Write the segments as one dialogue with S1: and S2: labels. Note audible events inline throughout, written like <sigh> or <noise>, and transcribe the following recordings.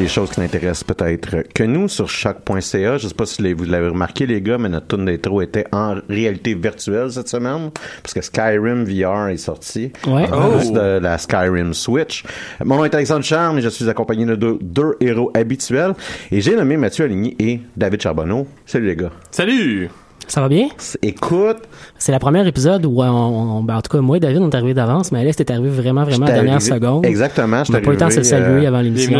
S1: Les choses qui n'intéressent peut-être que nous sur choc.ca. Je sais pas si les- vous l'avez remarqué, les gars, mais notre tune d'intro était en réalité virtuelle cette semaine parce que Skyrim VR est sorti.
S2: Ouais.
S1: En
S2: Oh.
S1: plus de la Skyrim Switch. Mon nom est Alexandre Charme et je suis accompagné de deux, deux héros habituels. Et j'ai nommé Mathieu Aligny et David Charbonneau. Salut les gars.
S3: Salut!
S2: Ça va bien?
S1: Écoute.
S2: C'est la première épisode où on, on- ben, en tout cas, moi et David, on est arrivés d'avance, mais Alex est arrivé vraiment, vraiment à la dernière
S1: arrivé-
S2: seconde.
S1: Exactement.
S2: N'a pas eu le temps de se saluer avant l'émission.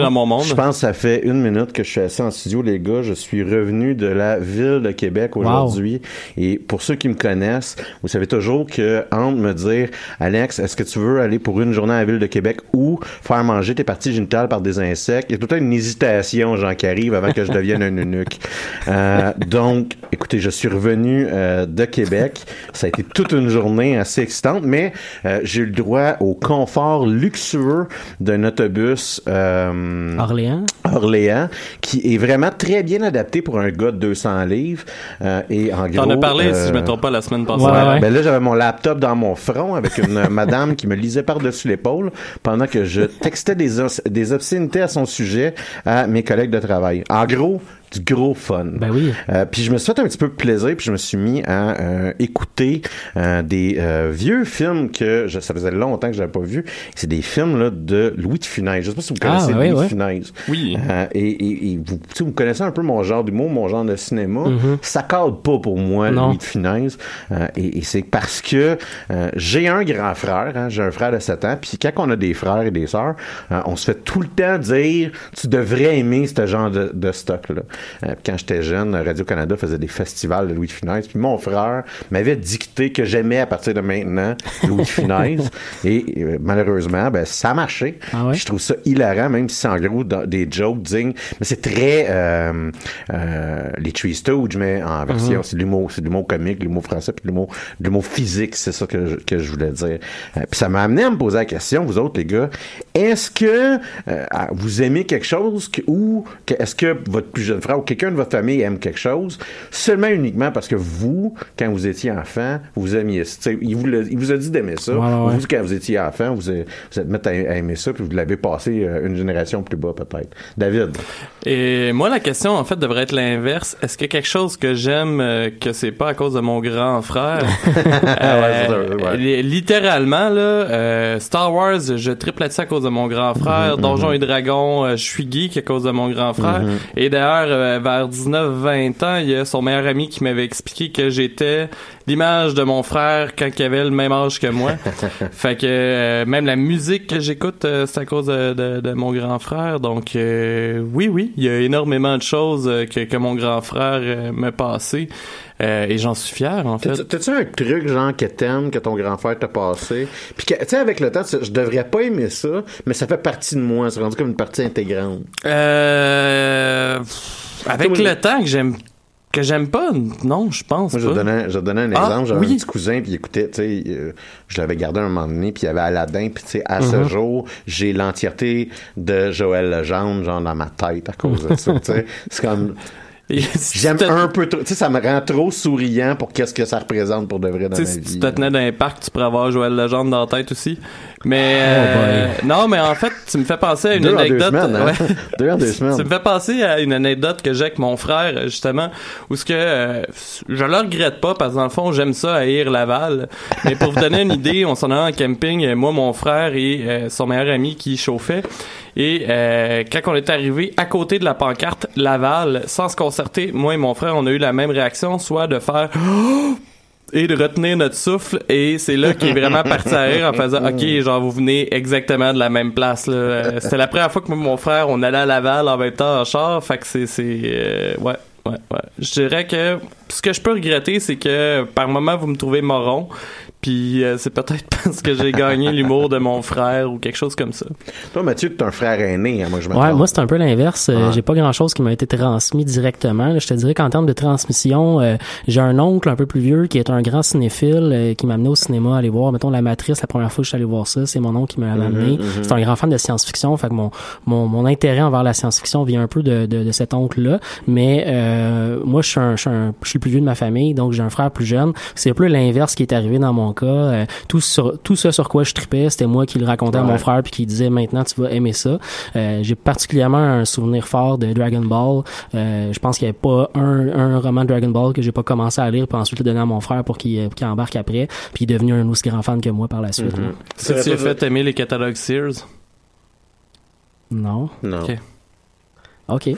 S1: Je pense que ça fait une minute que je suis assis en studio, les gars. Je suis revenu de la ville de Québec aujourd'hui. Et pour ceux qui me connaissent, vous savez toujours que entre me dire, Alex, est-ce que tu veux aller pour une journée à la ville de Québec ou faire manger tes parties génitales par des insectes? Il y a tout le temps une hésitation, Jean, qui arrive avant que je devienne un eunuque. Euh, <laughs> donc, écoutez, je suis revenu euh, de Québec. Ça a été toute une journée assez excitante, mais euh, j'ai eu le droit au confort luxueux d'un autobus euh,
S2: Orléans?
S1: Orléans, qui est vraiment très bien adapté pour un gars de 200 livres. Euh, et en
S4: T'en as parlé, si je me trompe pas, la semaine passée.
S1: Ouais, Ben là, j'avais mon laptop dans mon front avec une <laughs> madame qui me lisait par-dessus l'épaule pendant que je textais des, os- des obscénités à son sujet à mes collègues de travail. En gros, du gros fun.
S2: Ben oui.
S1: Euh, puis je me suis fait un petit peu plaisir, puis je me suis mis à euh, écouter euh, des euh, vieux films que je, ça faisait longtemps que j'avais pas vu. C'est des films là, de Louis de Funès. Je sais pas si vous
S2: Ah,
S1: connaissez
S2: ouais,
S1: Louis
S2: ouais.
S1: de Funès.
S4: Oui.
S1: Euh, et, et- et vous, tu sais, vous connaissez un peu mon genre d'humour, mon genre de cinéma.
S2: Mhm.
S1: Ça cadre pas pour moi,
S2: Non.
S1: Louis de Funès. Euh, et et c'est parce que euh, j'ai un grand frère, hein, j'ai un frère de 7 ans, puis quand on a des frères et des sœurs, euh, on se fait tout le temps dire tu devrais aimer ce genre de, de stock-là. Euh, quand j'étais jeune, Radio-Canada faisait des festivals de Louis de Funès, puis mon frère m'avait dicté que j'aimais à partir de maintenant Louis de Funès. <laughs> et euh, malheureusement, ben, ça a marché.
S2: Ah ouais?
S1: Je trouve ça hilarant, même si c'est en gros dans- des jokes joke digne. Mais c'est très euh, euh, les Tree Stooges, mais en version,
S2: Mhm.
S1: c'est de l'humour, c'est de l'humour comique, de l'humour français, puis de l'humour, physique, c'est ça que je, que je voulais dire. Puis ça m'a amené à me poser la question, vous autres les gars, est-ce que vous aimez quelque chose que- ou que- est-ce que votre plus jeune frère ou quelqu'un de votre famille aime quelque chose seulement uniquement parce que vous, quand vous étiez enfant, vous aimiez ça. Il vous, il vous a dit d'aimer ça.
S2: Ouais, ouais, ouais.
S1: Vous, quand vous étiez enfant, vous êtes, vous êtes mis à, à aimer ça, puis vous l'avez passé euh, une génération plus bas peut-être. David.
S4: Et moi, la question, en fait, devrait être l'inverse. Est-ce qu'il y a quelque chose que j'aime euh, que c'est pas à cause de mon grand frère? <laughs>
S1: Ouais, c'est ça, ouais.
S4: li- Littéralement, là, euh, Star Wars, je triple là-dessus à cause de mon grand frère.
S1: Mhm,
S4: Donjons et Dragons, euh, je suis geek à cause de mon grand frère.
S1: Mhm.
S4: Et d'ailleurs, euh, vers 19-20 ans, il y a son meilleur ami qui m'avait expliqué que j'étais l'image de mon frère quand il avait le même âge que moi. <laughs> fait que euh, même la musique que j'écoute, euh, c'est à cause de, de- de mon grand frère. Donc oui, oui, il y a énormément de choses que, que mon grand frère m'a passé. Euh, et j'en suis fier, en fait.
S1: T'as- T'as-tu un truc, genre, que t'aimes, que ton grand frère t'a passé? Puis que, tu sais, avec le temps, je devrais pas aimer ça, mais ça fait partie de moi. C'est rendu comme une partie intégrante.
S4: Euh, pff, avec le temps que j'aime que j'aime pas, non, je pense
S1: Moi, je donner, je donner un
S4: Ah,
S1: exemple. J'avais
S4: oui.
S1: un petit cousin, puis il écoutait, tu sais, euh, je l'avais gardé un moment donné, puis il y avait Aladdin, puis tu sais, à ce
S4: Mhm.
S1: jour, j'ai l'entièreté de Joël Legendre, genre, dans ma tête à cause de ça, tu sais. C'est comme... <laughs> <laughs> J'aime un peu trop, tu sais, ça me rend trop souriant pour qu'est-ce que ça représente pour de vrai dans
S4: Tu
S1: ma
S4: sais, si
S1: vie.
S4: tu te tenais dans un parc, tu pourrais avoir Joël Legendre dans la tête aussi. Mais
S1: Oh
S4: euh, non, mais en fait, tu me fais penser à une
S1: Deux en deux
S4: anecdote.
S1: semaines, hein?
S4: ouais. <laughs>
S1: Deux en deux semaines.
S4: Tu me fais penser à une anecdote que j'ai avec mon frère, justement, où ce que euh, je le regrette pas parce que dans le fond, j'aime ça haïr Laval. Mais pour vous donner une idée, on s'en allait en camping, euh, moi, mon frère et euh, son meilleur ami qui chauffait. Et euh, quand on est arrivé à côté de la pancarte Laval, sans se concerter, moi et mon frère, on a eu la même réaction, soit de faire <gasps> et de retenir notre souffle et c'est là qu'il est vraiment parti à rire en faisant <laughs> ok genre vous venez exactement de la même place là. Euh, c'était la première fois que moi et mon frère on allait à Laval en même temps en char fait que c'est c'est euh, ouais ouais ouais. Je dirais que ce que je peux regretter c'est que par moment vous me trouvez moron puis euh, c'est peut-être <laughs> parce que j'ai gagné l'humour de mon frère ou quelque chose comme ça
S1: Toi, Mathieu, t'es un frère aîné, hein, moi, je me
S2: Ouais, moi c'est un peu l'inverse. Euh. J'ai pas grand chose qui m'a été transmis directement. là. Je te dirais qu'en termes de transmission, euh, j'ai un oncle un peu plus vieux qui est un grand cinéphile euh, qui m'a amené au cinéma à aller voir, mettons La Matrice. La première fois que je suis allé voir ça, c'est mon oncle qui m'a
S1: Mhm,
S2: amené.
S1: mhm.
S2: C'est un grand fan de science-fiction. Fait que mon mon, mon intérêt envers la science-fiction vient un peu de, de, de cet oncle-là. Mais euh, moi, je suis un, je suis un- je suis le plus vieux de ma famille, donc j'ai un frère plus jeune. C'est un peu l'inverse qui est arrivé dans mon cas. Euh, tout sur tout ce sur quoi je tripais, c'était moi qui le racontais à mon frère puis qui disait maintenant tu vas aimer ça. Euh, j'ai particulièrement un souvenir fort de Dragon Ball. Euh, je pense qu'il n'y avait pas un, un roman de Dragon Ball que j'ai pas commencé à lire puis ensuite le donner à mon frère pour qu'il embarque après. Puis il est devenu un aussi grand fan que moi par la suite. Là.
S4: si tu as fait aimer les catalogues Sears?
S2: Non.
S1: Non.
S4: Ok.
S2: Ok.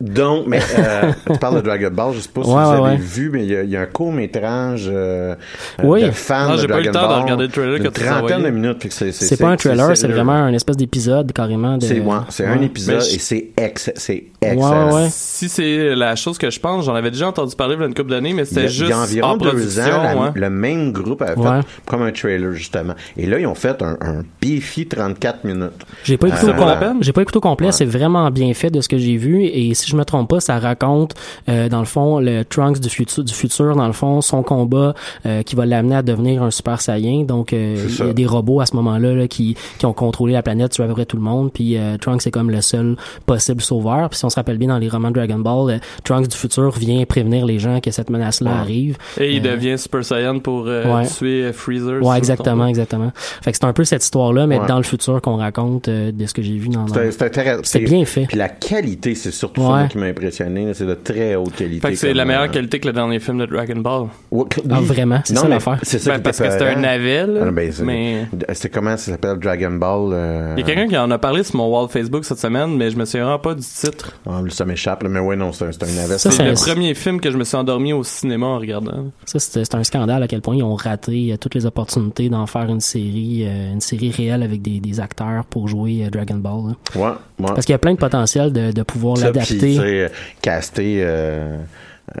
S1: Donc, mais euh, <laughs> tu parles de Dragon Ball, je sais pas si
S2: Ouais,
S1: vous
S2: ouais,
S1: avez
S2: ouais.
S1: vu, mais il y a, il y a un court métrage euh,
S2: Oui.
S1: de fans
S4: Non,
S1: de
S4: j'ai pas eu
S1: Dragon
S4: le temps de
S1: Ball.
S4: regarder le trailer que
S1: trentaine de minutes. C'est
S2: C'est pas un trailer, c'est vraiment un espèce d'épisode carrément de.
S1: C'est ouais, c'est un épisode
S4: je-
S1: et c'est ex, c'est
S2: Ouais,
S1: excellent.
S2: ouais.
S4: si c'est la chose que je pense j'en avais déjà entendu parler il y a une couple d'années mais c'était
S1: il y
S4: juste
S1: a environ
S4: en
S1: deux ans, la-
S4: ouais.
S1: le même groupe avait fait
S2: Ouais.
S1: comme un trailer justement. Et là, ils ont fait un, un beefy 34 minutes.
S2: J'ai pas écouté
S1: Euh,
S2: au com-
S1: la peine?
S2: j'ai pas écouté au complet, c'est vraiment bien fait de ce que j'ai vu et si je me trompe pas, ça raconte euh, dans le fond le Trunks du futur du futur dans le fond son combat euh, qui va l'amener à devenir un super saiyan. Donc euh, il y a des robots à ce moment-là là, qui qui ont contrôlé la planète sur à peu près tout le monde puis euh, Trunks est comme le seul possible sauveur. Puis si on se rappelle bien dans les romans de Dragon Ball, euh, Trunks du futur vient prévenir les gens que cette menace-là
S1: Ouais.
S2: arrive.
S4: et il
S2: Euh,
S4: devient Super Saiyan pour euh,
S2: ouais.
S4: tuer euh, Freezer
S2: Ouais, exactement, exactement. Fait que c'est un peu cette histoire-là, mais
S1: Ouais.
S2: dans le futur qu'on raconte euh, de ce que j'ai vu dans.
S1: C'est c'est intéressant.
S2: C'est bien fait.
S1: Puis la qualité, c'est surtout
S2: Ouais.
S1: moi, qui m'a impressionné. C'est de très haute qualité.
S4: fait que c'est la meilleure
S1: euh,
S4: qualité que le dernier film de Dragon Ball
S1: Ouais,
S2: Ah,
S1: oui.
S2: vraiment? C'est
S1: Non,
S2: ça l'affaire?
S1: C'est ça
S4: Ben,
S1: qui
S4: parce que c'était un navet là,
S1: Ah, ben, c'est-
S4: mais
S1: C'est comment ça s'appelle Dragon Ball euh,
S4: il y a quelqu'un qui en a parlé sur mon wall Facebook cette semaine mais je me souviens pas du titre
S1: ah, ça m'échappe, là, mais ouais, non, c'est un, navet.
S2: Ça,
S4: c'est le premier film que je me suis endormi au cinéma en regardant
S2: Ça, c'est c'est un scandale à quel point ils ont raté euh, toutes les opportunités d'en faire une série, euh, une série réelle avec des, des acteurs pour jouer Dragon Ball. là.
S1: Ouais, ouais.
S2: Parce qu'il y a plein de potentiel de, de pouvoir l'adapter.
S1: Sais, euh, caster euh,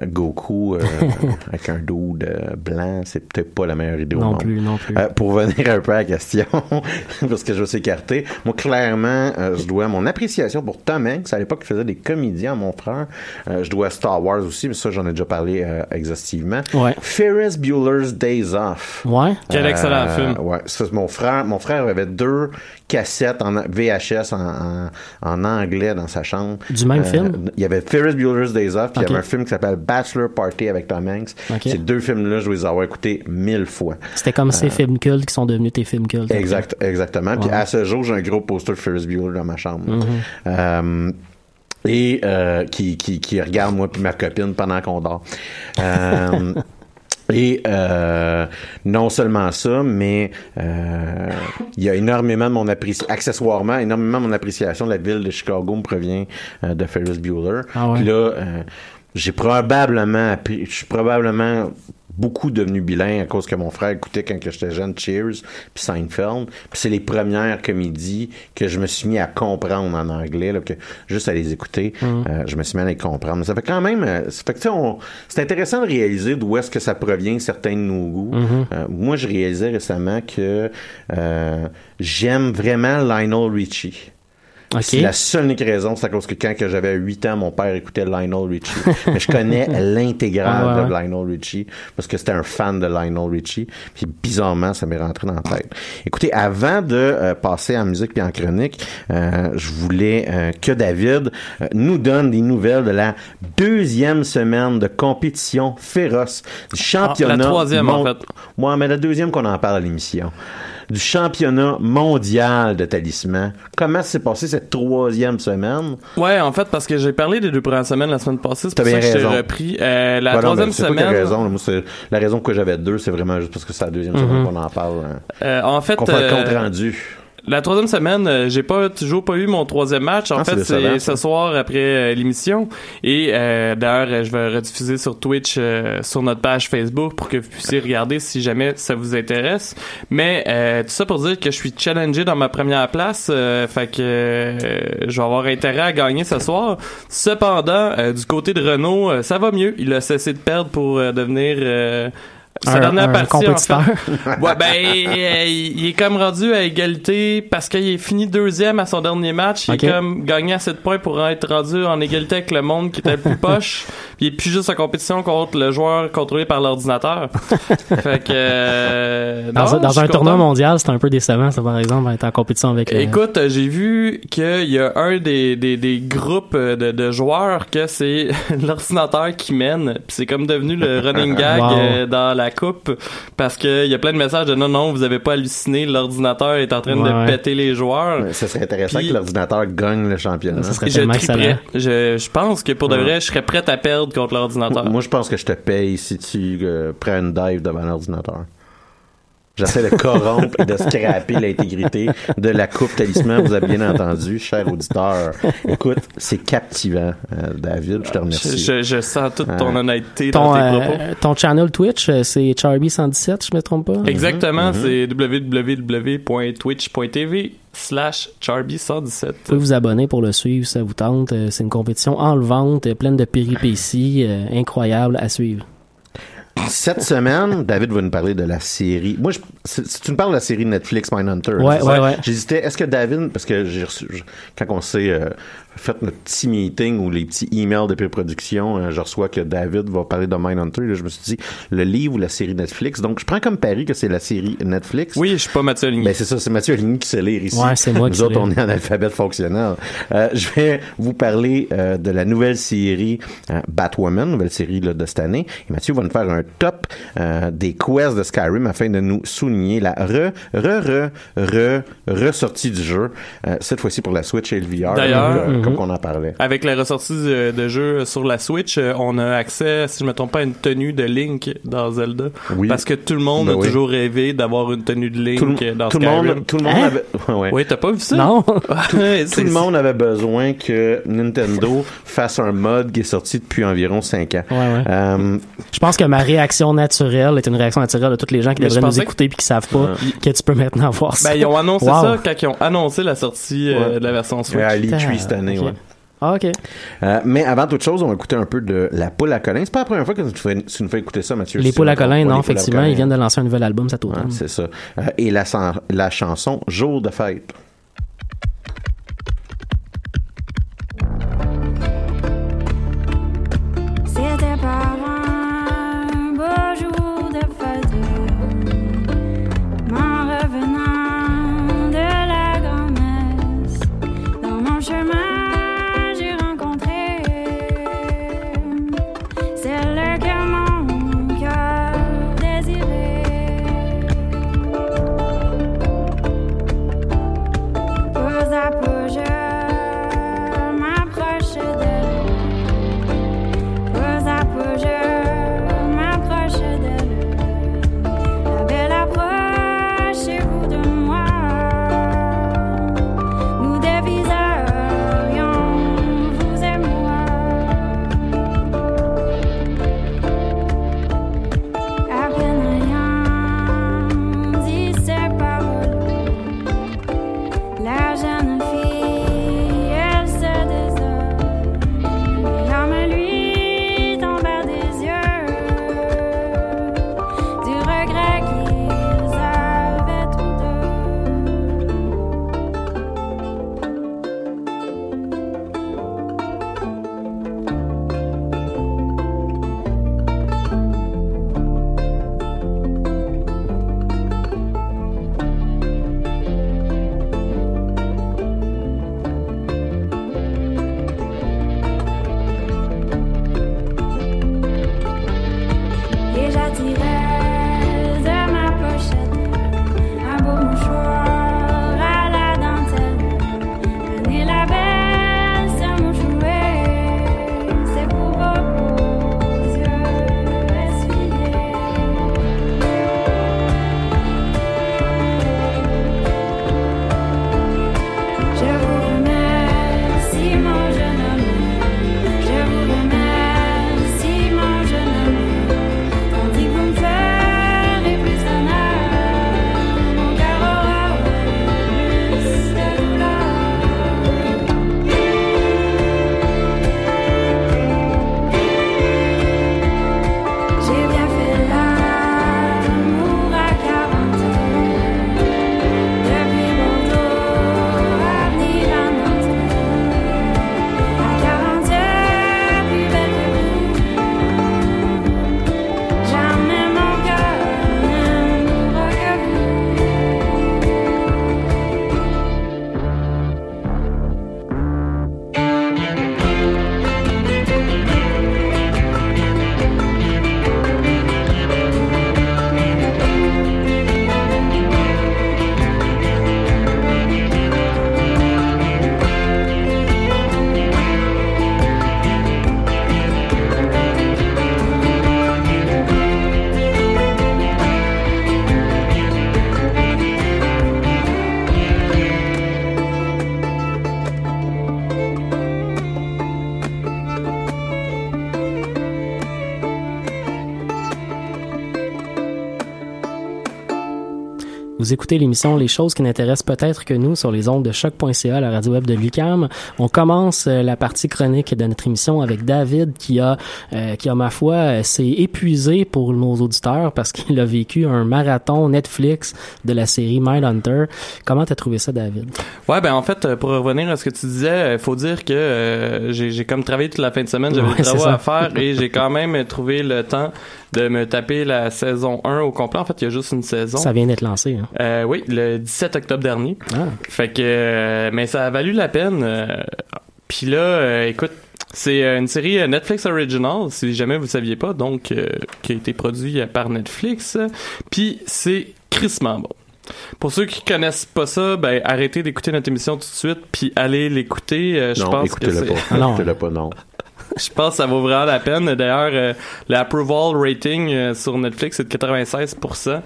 S1: euh, Goku euh, <laughs> avec un dude euh, blanc, c'est peut-être pas la meilleure idée au
S2: Non
S1: monde.
S2: plus, non plus.
S1: Euh, pour venir un peu à la question, <laughs> parce que je vais s'écarter, moi, clairement, euh, je dois mon appréciation pour Tom Hanks, à l'époque, il faisait des comédies à mon frère. Euh, je dois à Star Wars aussi, mais ça, j'en ai déjà parlé euh, exhaustivement.
S2: Ouais.
S1: Ferris Bueller's Days Off.
S2: Ouais.
S4: Quel excellent film.
S1: Ouais, ça, c'est mon frère, mon frère avait deux cassettes en VHS en, en, en anglais dans sa chambre.
S2: Du même
S1: Euh,
S2: film?
S1: Il y avait Ferris Bueller's Days Off, puis il y avait un film qui s'appelle Bachelor Party avec Tom Hanks. Ces deux films-là, je les avoir écoutés mille fois.
S2: C'était comme ces films cultes qui sont devenus tes films cultes.
S1: Euh, Exact, exactement. Puis à ce jour, j'ai un gros poster de Ferris Bueller dans ma chambre.
S2: Mhm.
S1: Euh, et euh, qui, qui, qui regarde moi puis ma copine pendant qu'on dort. Euh, <laughs> Et euh, non seulement ça, mais euh, il y a énormément de mon appréciation, accessoirement, énormément de mon appréciation de la ville de Chicago me provient euh, de Ferris Bueller.
S2: Ah ouais.
S1: Puis là, j'ai probablement je suis probablement beaucoup devenu bilingue à cause que mon frère écoutait quand que j'étais jeune Cheers puis Seinfeld puis c'est les premières comédies que je me suis mis à comprendre en anglais là, que juste à les écouter
S2: Mhm.
S1: euh, je me suis mis à les comprendre ça fait quand même euh, ça fait que c'est intéressant de réaliser d'où est-ce que ça provient certains de nos goûts
S2: Mhm.
S1: Euh, moi je réalisais récemment que euh, j'aime vraiment Lionel Richie
S2: Ok.
S1: c'est la seule unique raison, c'est à cause que quand que j'avais 8 ans, mon père écoutait Lionel Richie. <laughs> Mais je connais l'intégrale
S2: Ah ouais,
S1: de. Lionel Richie parce que c'était un fan de Lionel Richie. Puis bizarrement, ça m'est rentré dans la tête. Écoutez, avant de euh, passer en musique puis en chronique, euh, je voulais euh, que David euh, nous donne des nouvelles de la deuxième semaine de compétition féroce du championnat.
S4: Ah, la troisième, en fait.
S1: Ouais, mais la deuxième qu'on en parle à l'émission. Du championnat mondial de talisman. Comment s'est passé cette troisième semaine?
S4: Ouais, en fait, parce que j'ai parlé des deux premières semaines la semaine passée, c'est pour ça que je t'ai repris. Euh, la
S1: Ouais,
S4: troisième semaine.
S1: raison. là. Moi, la raison que j'avais deux, c'est vraiment juste parce que c'est la deuxième
S4: Mhm.
S1: semaine qu'on en parle. hein.
S4: Euh, en fait,
S1: Qu'on fait
S4: euh,
S1: le compte rendu.
S4: La troisième semaine, euh, j'ai pas toujours pas eu mon troisième match. En
S1: Ah,
S4: fait, c'est ce soir après euh, l'émission. Et euh, d'ailleurs, euh, je vais rediffuser sur Twitch, euh, sur notre page Facebook, pour que vous puissiez regarder si jamais ça vous intéresse. Mais euh, tout ça pour dire que je suis challengé dans ma première place. euh, fait que je vais avoir intérêt à gagner ce soir. Cependant, du côté de Renault, ça va mieux. Il a cessé de perdre pour devenir euh, sa
S2: Un-
S4: dernière
S2: un
S4: partie, en
S2: compétiteur.
S4: fait. <laughs> Ouais, ben, il il est comme rendu à égalité parce qu'il est fini deuxième à son dernier match. Il est comme gagné assez de points pour être rendu en égalité avec le monde qui était le plus <laughs> poche. Puis il est plus juste en compétition contre le joueur contrôlé par l'ordinateur. <laughs> fait que... euh,
S2: Dans,
S4: non,
S2: un- dans tournoi
S4: content.
S2: mondial, c'est un peu décevant, ça, par exemple, être en compétition avec. euh,
S4: Écoute, euh, j'ai vu qu'il y a un des, des, des groupes de, de joueurs que c'est <laughs> l'ordinateur qui mène. Puis c'est comme devenu le running gag <laughs>
S2: Wow.
S4: euh, dans la coupe parce que il y a plein de messages de non non vous avez pas halluciné l'ordinateur est en train
S2: Ouais,
S4: de
S2: ouais.
S4: péter les joueurs.
S1: Ouais, Ça serait intéressant
S4: Puis-
S1: que l'ordinateur gagne le championnat.
S2: Ça serait
S4: Je. Je, je pense que pour de
S1: Ouais.
S4: vrai je serais prête à perdre contre l'ordinateur.
S1: Moi, je pense que je te paye si tu euh, prends une dive devant l'ordinateur. J'essaie de corrompre et de scraper l'intégrité de la coupe talisman. Vous avez bien entendu, cher auditeur. Écoute, c'est captivant, euh, David. Je te
S4: Je,
S1: remercie.
S4: je- je sens toute ton
S1: Ouais.
S4: honnêteté
S2: ton,
S4: dans tes
S2: euh,
S4: propos.
S2: ton channel Twitch, euh, c'est Charby117, je me trompe pas?
S4: Exactement,
S1: Mhm.
S4: c'est www.twitch.tv slash charby117.
S2: Vous pouvez vous abonner pour le suivre si ça vous tente. Euh, C'est une compétition enlevante, euh, pleine de péripéties, euh, incroyable à suivre.
S1: Cette semaine, David va nous parler de la série. Moi, je, si si tu me parles de la série Netflix Mindhunter,
S2: Ouais, ouais, ouais.
S1: J'hésitais. Est-ce que David, parce que j'ai reçu, je- quand on s'est euh, fait notre petit meeting ou les petits emails de pré-production, euh, je reçois que David va parler de Mindhunter. Là, je me suis dit, le livre ou la série Netflix. Donc, je prends comme pari que c'est la série Netflix.
S4: Oui, je suis pas Mathieu Ligny.
S1: Ben, c'est ça, c'est Mathieu Aligny qui sait lire ici.
S2: Ouais, c'est moi qui
S1: Nous autres, on est en alphabet fonctionnel. Euh, je vais vous parler euh, de la nouvelle série euh, Batwoman, nouvelle série là, de cette année. Et Mathieu va nous faire un top euh, des quests de Skyrim afin de nous souligner la re, re, re, re, ressortie du jeu. Euh, cette fois-ci pour la Switch et le VR.
S4: D'ailleurs,
S2: mhm.
S1: comme on en parlait.
S4: Avec la ressortie de, de jeu sur la Switch, euh, on a accès, si je me trompe pas, à une tenue de Link dans Zelda.
S1: Oui.
S4: Parce que tout le monde
S1: Ben
S4: a
S1: oui.
S4: toujours rêvé d'avoir une tenue de Link
S1: Tout,
S4: dans
S1: tout le monde, tout le monde
S2: Hein?
S1: avait, <laughs> ouais, ouais.
S4: Oui, t'as pas vu ça?
S2: Non? <laughs>
S1: Tout le monde avait besoin que Nintendo fasse un mode qui est sorti depuis environ 5 ans.
S2: Ouais, ouais.
S1: Euh,
S2: Je pense que ma réaction naturelle est une réaction naturelle de tous les gens qui
S4: Mais
S2: devraient nous écouter puis qui savent pas que tu peux maintenant voir ça.
S4: Ben, ils ont annoncé
S2: Wow.
S4: ça quand ils ont annoncé la sortie euh, de la version Switch.
S1: ouais, à l'E3
S2: Putain,
S1: cette année,
S2: ok.
S1: ouais.
S2: Ah, ok.
S1: Euh, mais avant toute chose, on va écouter un peu de La Poule à Colin. C'est pas la première fois que tu, fais- tu nous fais écouter ça, Mathieu.
S2: Les
S1: Si
S2: poules à Colin, non, effectivement,
S1: Colin.
S2: ils viennent de lancer un nouvel album cet
S1: Ouais,
S2: automne.
S1: c'est ça. Euh, et la chanson Jour de fête.
S5: Et j'attirais Vous
S2: écoutez l'émission Les choses qui n'intéressent peut-être que nous sur les ondes de choc.ca, la radio web de Lucam. On commence euh, la partie chronique de notre émission avec David qui a, euh, qui a ma foi, euh, s'est épuisé pour nos auditeurs parce qu'il a vécu un marathon Netflix de la série Mindhunter. Comment t'as trouvé ça, David?
S4: Ouais, ben en fait, euh, pour revenir à ce que tu disais, il faut dire que euh, j'ai comme travaillé toute la fin de semaine, j'avais
S2: Ouais,
S4: des travaux
S2: ça.
S4: à faire et j'ai quand même trouvé le temps de me taper la saison 1 au complet. En fait, il y a juste une saison.
S2: Ça vient d'être lancé. Hein?
S4: Euh, oui, le 17 octobre dernier.
S2: Ah.
S4: Fait que, euh, mais ça a valu la peine. euh, Puis là, euh, écoute, c'est une série Netflix original, si jamais vous saviez pas, donc euh, qui a été produit euh, par Netflix. Puis c'est crissement bon. Pour ceux qui connaissent pas ça, ben arrêtez d'écouter notre émission tout de suite, puis allez l'écouter. euh, je
S1: Non,
S4: pense que
S1: écoutez-le
S4: c'est-
S1: pas. <laughs>
S2: Non.
S1: Écoutez-le pas, non.
S4: Je pense que ça vaut vraiment la peine. D'ailleurs, euh, l'approval rating euh, sur Netflix est de 96%.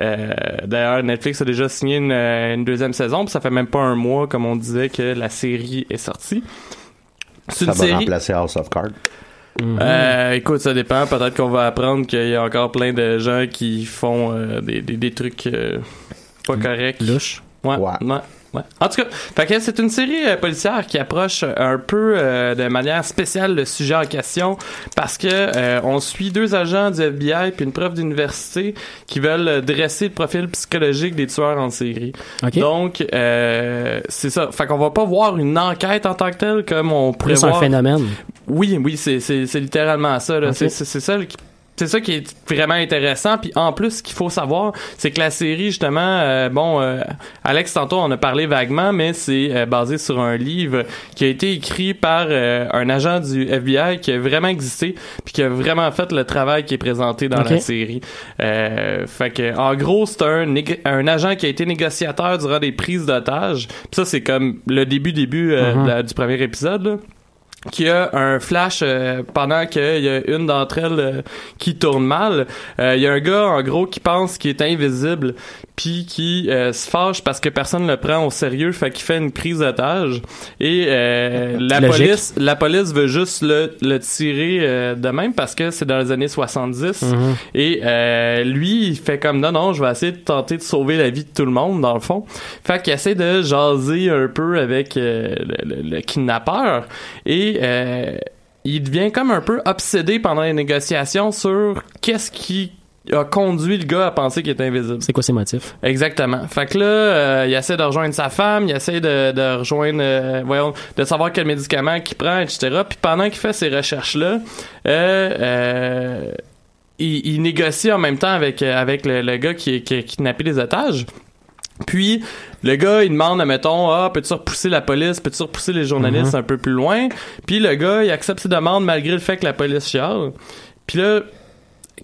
S4: Euh, D'ailleurs, Netflix a déjà signé une, euh, une deuxième saison, puis ça fait même pas un mois, comme on disait, que la série est sortie.
S1: Ça
S4: une
S1: va
S4: série.
S1: remplacer House of Cards.
S4: Euh, écoute, ça dépend. Peut-être qu'on va apprendre qu'il y a encore plein de gens qui font euh, des, des, des trucs euh, pas corrects.
S2: Louche.
S4: Ouais.
S1: Ouais.
S4: ouais. Ouais. En tout cas, fait que c'est une série euh, policière qui approche un peu euh, de manière spéciale le sujet en question parce que euh, on suit deux agents du FBI puis une prof d'université qui veulent euh, dresser le profil psychologique des tueurs en série. Donc euh, c'est ça. Fait qu'on va pas voir une enquête en tant que telle comme on pourrait
S2: Plus un phénomène.
S4: Oui, oui, c'est c'est c'est littéralement ça. C'est c'est c'est ça qui c'est ça qui est vraiment intéressant. Puis en plus, ce qu'il faut savoir, c'est que la série, justement, euh, bon, euh, Alex, tantôt, on a parlé vaguement, mais c'est euh, basé sur un livre qui a été écrit par euh, un agent du FBI qui a vraiment existé, puis qui a vraiment fait le travail qui est présenté dans la série. Euh, fait que, en gros, c'est un, un agent qui a été négociateur durant des prises d'otages. Puis ça, c'est comme le début, début la- du premier épisode, là qui a un flash euh, pendant qu'il y a une d'entre elles euh, qui tourne mal. Euh, Il y a un gars, en gros, qui pense qu'il est invisible, puis qui euh, se fâche parce que personne le prend au sérieux, fait qu'il fait une prise d'otage. Et euh, la
S2: Logique.
S4: police, la police veut juste le, le tirer euh, de même parce que c'est dans les années 70.
S2: Mhm.
S4: Et euh, lui, il fait comme non, non, je vais essayer de tenter de sauver la vie de tout le monde, dans le fond. Fait qu'il essaie de jaser un peu avec euh, le, le- le kidnappeur. Et euh, il devient comme un peu obsédé pendant les négociations sur qu'est-ce qui a conduit le gars à penser qu'il est invisible.
S2: C'est quoi ses motifs?
S4: Exactement. Fait que là, euh, il essaie de rejoindre sa femme, il essaie de, de rejoindre, euh, voyons, de savoir quel médicament qu'il prend, etc. Puis pendant qu'il fait ces recherches-là, euh, euh, il, il négocie en même temps avec, avec le, le gars qui, qui a kidnappé les otages. Puis, le gars, il demande, mettons, ah, peux-tu repousser la police, peux-tu repousser les journalistes un peu plus loin? Puis le gars, il accepte ses demandes malgré le fait que la police chiale. Puis là,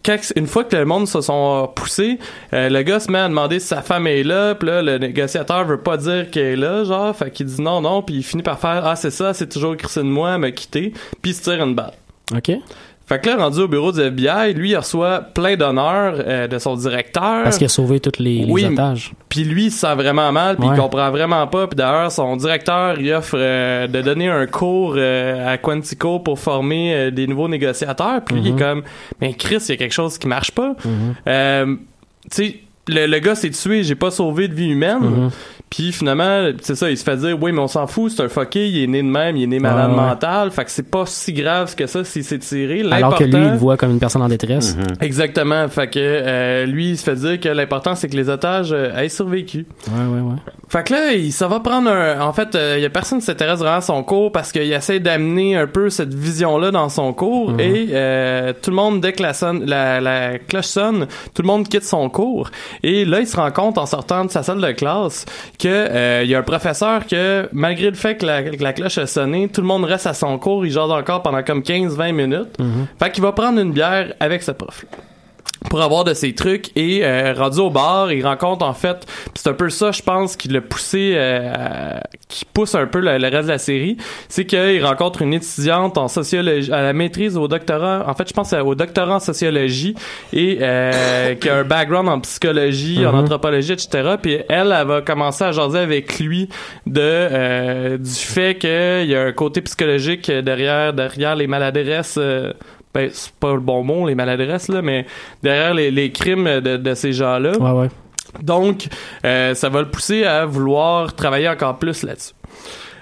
S4: quand, une fois que le monde se sont poussés, euh, le gars se met à demander si sa femme est là, puis là, le négociateur veut pas dire qu'elle est là, genre, fait qu'il dit non, non, puis il finit par faire « Ah, c'est ça, c'est toujours crissé de moi, m'a quitté », puis il se tire une balle.
S2: OK.
S4: Fait que là, rendu au bureau du FBI, lui, il reçoit plein d'honneurs euh, de son directeur.
S2: Parce qu'il a sauvé tous les, les
S4: Oui,
S2: otages.
S4: puis lui, il se sent vraiment mal, puis
S2: Ouais.
S4: il comprend vraiment pas. Puis d'ailleurs, son directeur, il offre euh, de donner un cours euh, à Quantico pour former des nouveaux négociateurs. Puis lui, il est
S2: Mhm.
S4: comme, mais Chris, il y a quelque chose qui marche pas.
S2: Mhm.
S4: Tu sais, le, le gars s'est tué, j'ai pas sauvé de vie humaine.
S2: Mhm.
S4: Puis finalement, c'est ça, il se fait dire, oui, mais on s'en fout, c'est un fucké, il est né de même, il est né malade mental. Fait que c'est pas si grave que ça s'il s'est tiré.
S2: Alors que lui, il le voit comme une personne en détresse.
S4: Exactement. Fait que euh, lui, il se fait dire que l'important, c'est que les otages euh, aient survécu.
S2: Ouais, ouais, ouais.
S4: Fait que là, il, ça va prendre un... En fait, il y a personne qui s'intéresse vraiment à son cours parce qu'il essaie d'amener un peu cette vision-là dans son cours
S2: Mhm.
S4: et euh, tout le monde, dès que la, sonne, la, la cloche sonne, tout le monde quitte son cours. Et là, il se rend compte en sortant de sa salle de classe que euh, il y a un professeur que, malgré le fait que la, que la cloche a sonné, tout le monde reste à son cours, il jase encore pendant comme 15-20 minutes.
S2: Mhm.
S4: Fait qu'il va prendre une bière avec ce prof pour avoir de ces trucs. Et euh, rendu au bar il rencontre en fait pis c'est un peu ça je pense qui l'a poussé euh, qui pousse un peu le, le reste de la série. C'est qu'il rencontre une étudiante en sociologie à la maîtrise au doctorat en fait je pense au doctorat en sociologie et euh, <coughs> qui a un background en psychologie en
S2: Mhm.
S4: anthropologie etc puis elle elle va commencer à jaser avec lui de euh, du fait qu'il y a un côté psychologique derrière derrière les maladresses euh, ben, c'est pas le bon mot, les maladresses, là, mais derrière les, les crimes de, de ces gens-là.
S2: Ouais, ouais.
S4: Donc, euh, ça va le pousser à vouloir travailler encore plus là-dessus.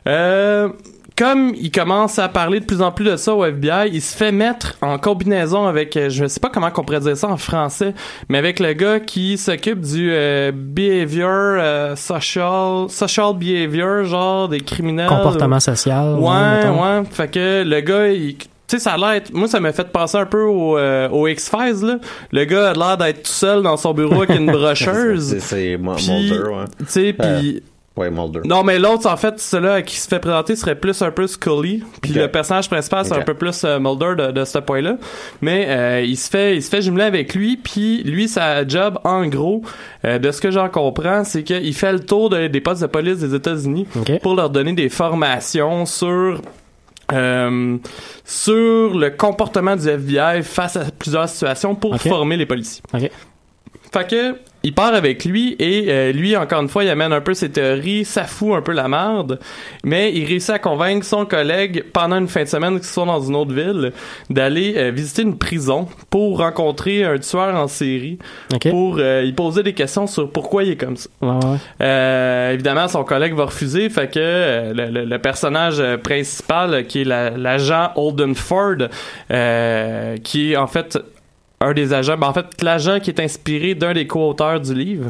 S4: Euh, comme il commence à parler de plus en plus de ça au FBI, il se fait mettre en combinaison avec, euh, je ne sais pas comment on pourrait dire ça en français, mais avec le gars qui s'occupe du euh, behavior euh, social, social behavior, genre des criminels.
S2: Comportement social.
S4: Ouais,
S2: mettons.
S4: ouais. Fait que le gars, il. Tu sais, ça a l'air. être- Moi, ça m'a fait penser un peu au, euh, au X-Files, là. Le gars a l'air d'être tout seul dans son bureau avec une <laughs> brocheuse.
S1: C'est- Mulder, ouais.
S4: Tu sais, puis.
S1: Ouais, Mulder.
S4: Non, mais l'autre, en fait, celui qui se fait présenter serait plus un peu Scully. Puis le personnage principal, c'est un peu plus euh, Mulder de, de ce point-là. Mais euh, il se fait il se fait jumeler avec lui. Puis lui, sa job, en gros, euh, de ce que j'en comprends, c'est qu'il fait le tour de- des postes de police des États-Unis pour leur donner des formations sur euh, sur le comportement du FBI face à plusieurs situations pour former les policiers.
S2: Ok.
S4: Fait que il part avec lui et euh, lui encore une fois il amène un peu ses théories ça fout un peu la merde mais il réussit à convaincre son collègue pendant une fin de semaine qu'ils sont dans une autre ville d'aller euh, visiter une prison pour rencontrer un tueur en série pour euh, y poser des questions sur pourquoi il est comme ça
S2: Ouais, ouais.
S4: euh, évidemment, son collègue va refuser, fait que euh, le, le- le personnage euh, principal, qui est la- l'agent Holden Ford, euh, qui est en fait un des agents, ben, en fait l'agent qui est inspiré d'un des co-auteurs du livre.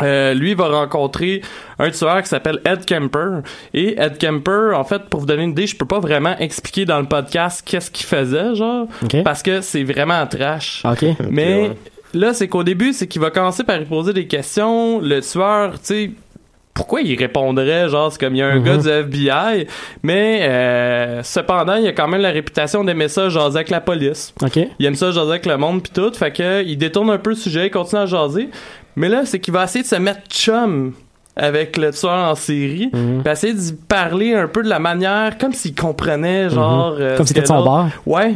S4: Euh, lui va rencontrer un tueur qui s'appelle Ed Kemper et Ed Kemper en fait pour vous donner une idée je peux pas vraiment expliquer dans le podcast qu'est-ce qu'il faisait genre parce que c'est vraiment trash
S2: Ok.
S4: mais
S2: ouais.
S4: là c'est qu'au début c'est qu'il va commencer par lui poser des questions le tueur tu sais pourquoi il répondrait genre c'est comme il y a un
S2: Mhm.
S4: gars du FBI mais euh, cependant il a quand même la réputation d'aimer ça jaser avec la police
S2: Ok.
S4: il aime ça jaser avec le monde puis tout fait que il détourne un peu le sujet il continue à jaser mais là c'est qu'il va essayer de se mettre chum avec le tueur en série
S2: Mhm.
S4: puis essayer d'y parler un peu de la manière comme s'il comprenait genre
S2: Mhm.
S4: euh,
S2: Comme si c'était son bar.
S4: ouais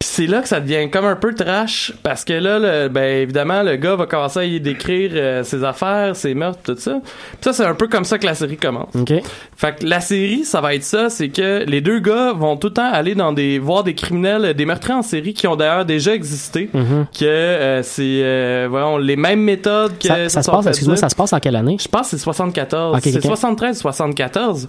S4: puis c'est là que ça devient comme un peu trash parce que là, le- ben évidemment, le gars va commencer à y décrire euh, ses affaires, ses meurtres, tout ça. Puis ça, c'est un peu comme ça que la série commence.
S2: Ok.
S4: Fait que la série, ça va être ça, c'est que les deux gars vont tout le temps aller dans des voir des criminels, des meurtriers en série qui ont d'ailleurs déjà existé,
S2: Mhm.
S4: que euh, c'est euh, voyons, les mêmes méthodes que
S2: Ça, ça se passe, excuse-moi, ça se passe en quelle année?
S4: Je pense que c'est 74.
S2: Ok,
S4: c'est
S2: ok.
S4: 73 74.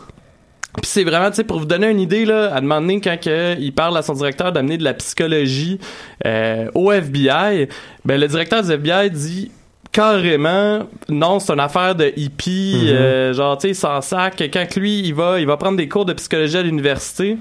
S4: Puis c'est vraiment, tu sais, pour vous donner une idée, là, à demander quand il parle à son directeur d'amener de la psychologie euh, au FBI, ben le directeur du FBI dit carrément non c'est une affaire de hippie
S2: Mhm.
S4: euh, genre tu sais s'en sac quand lui il va il va prendre des cours de psychologie à l'université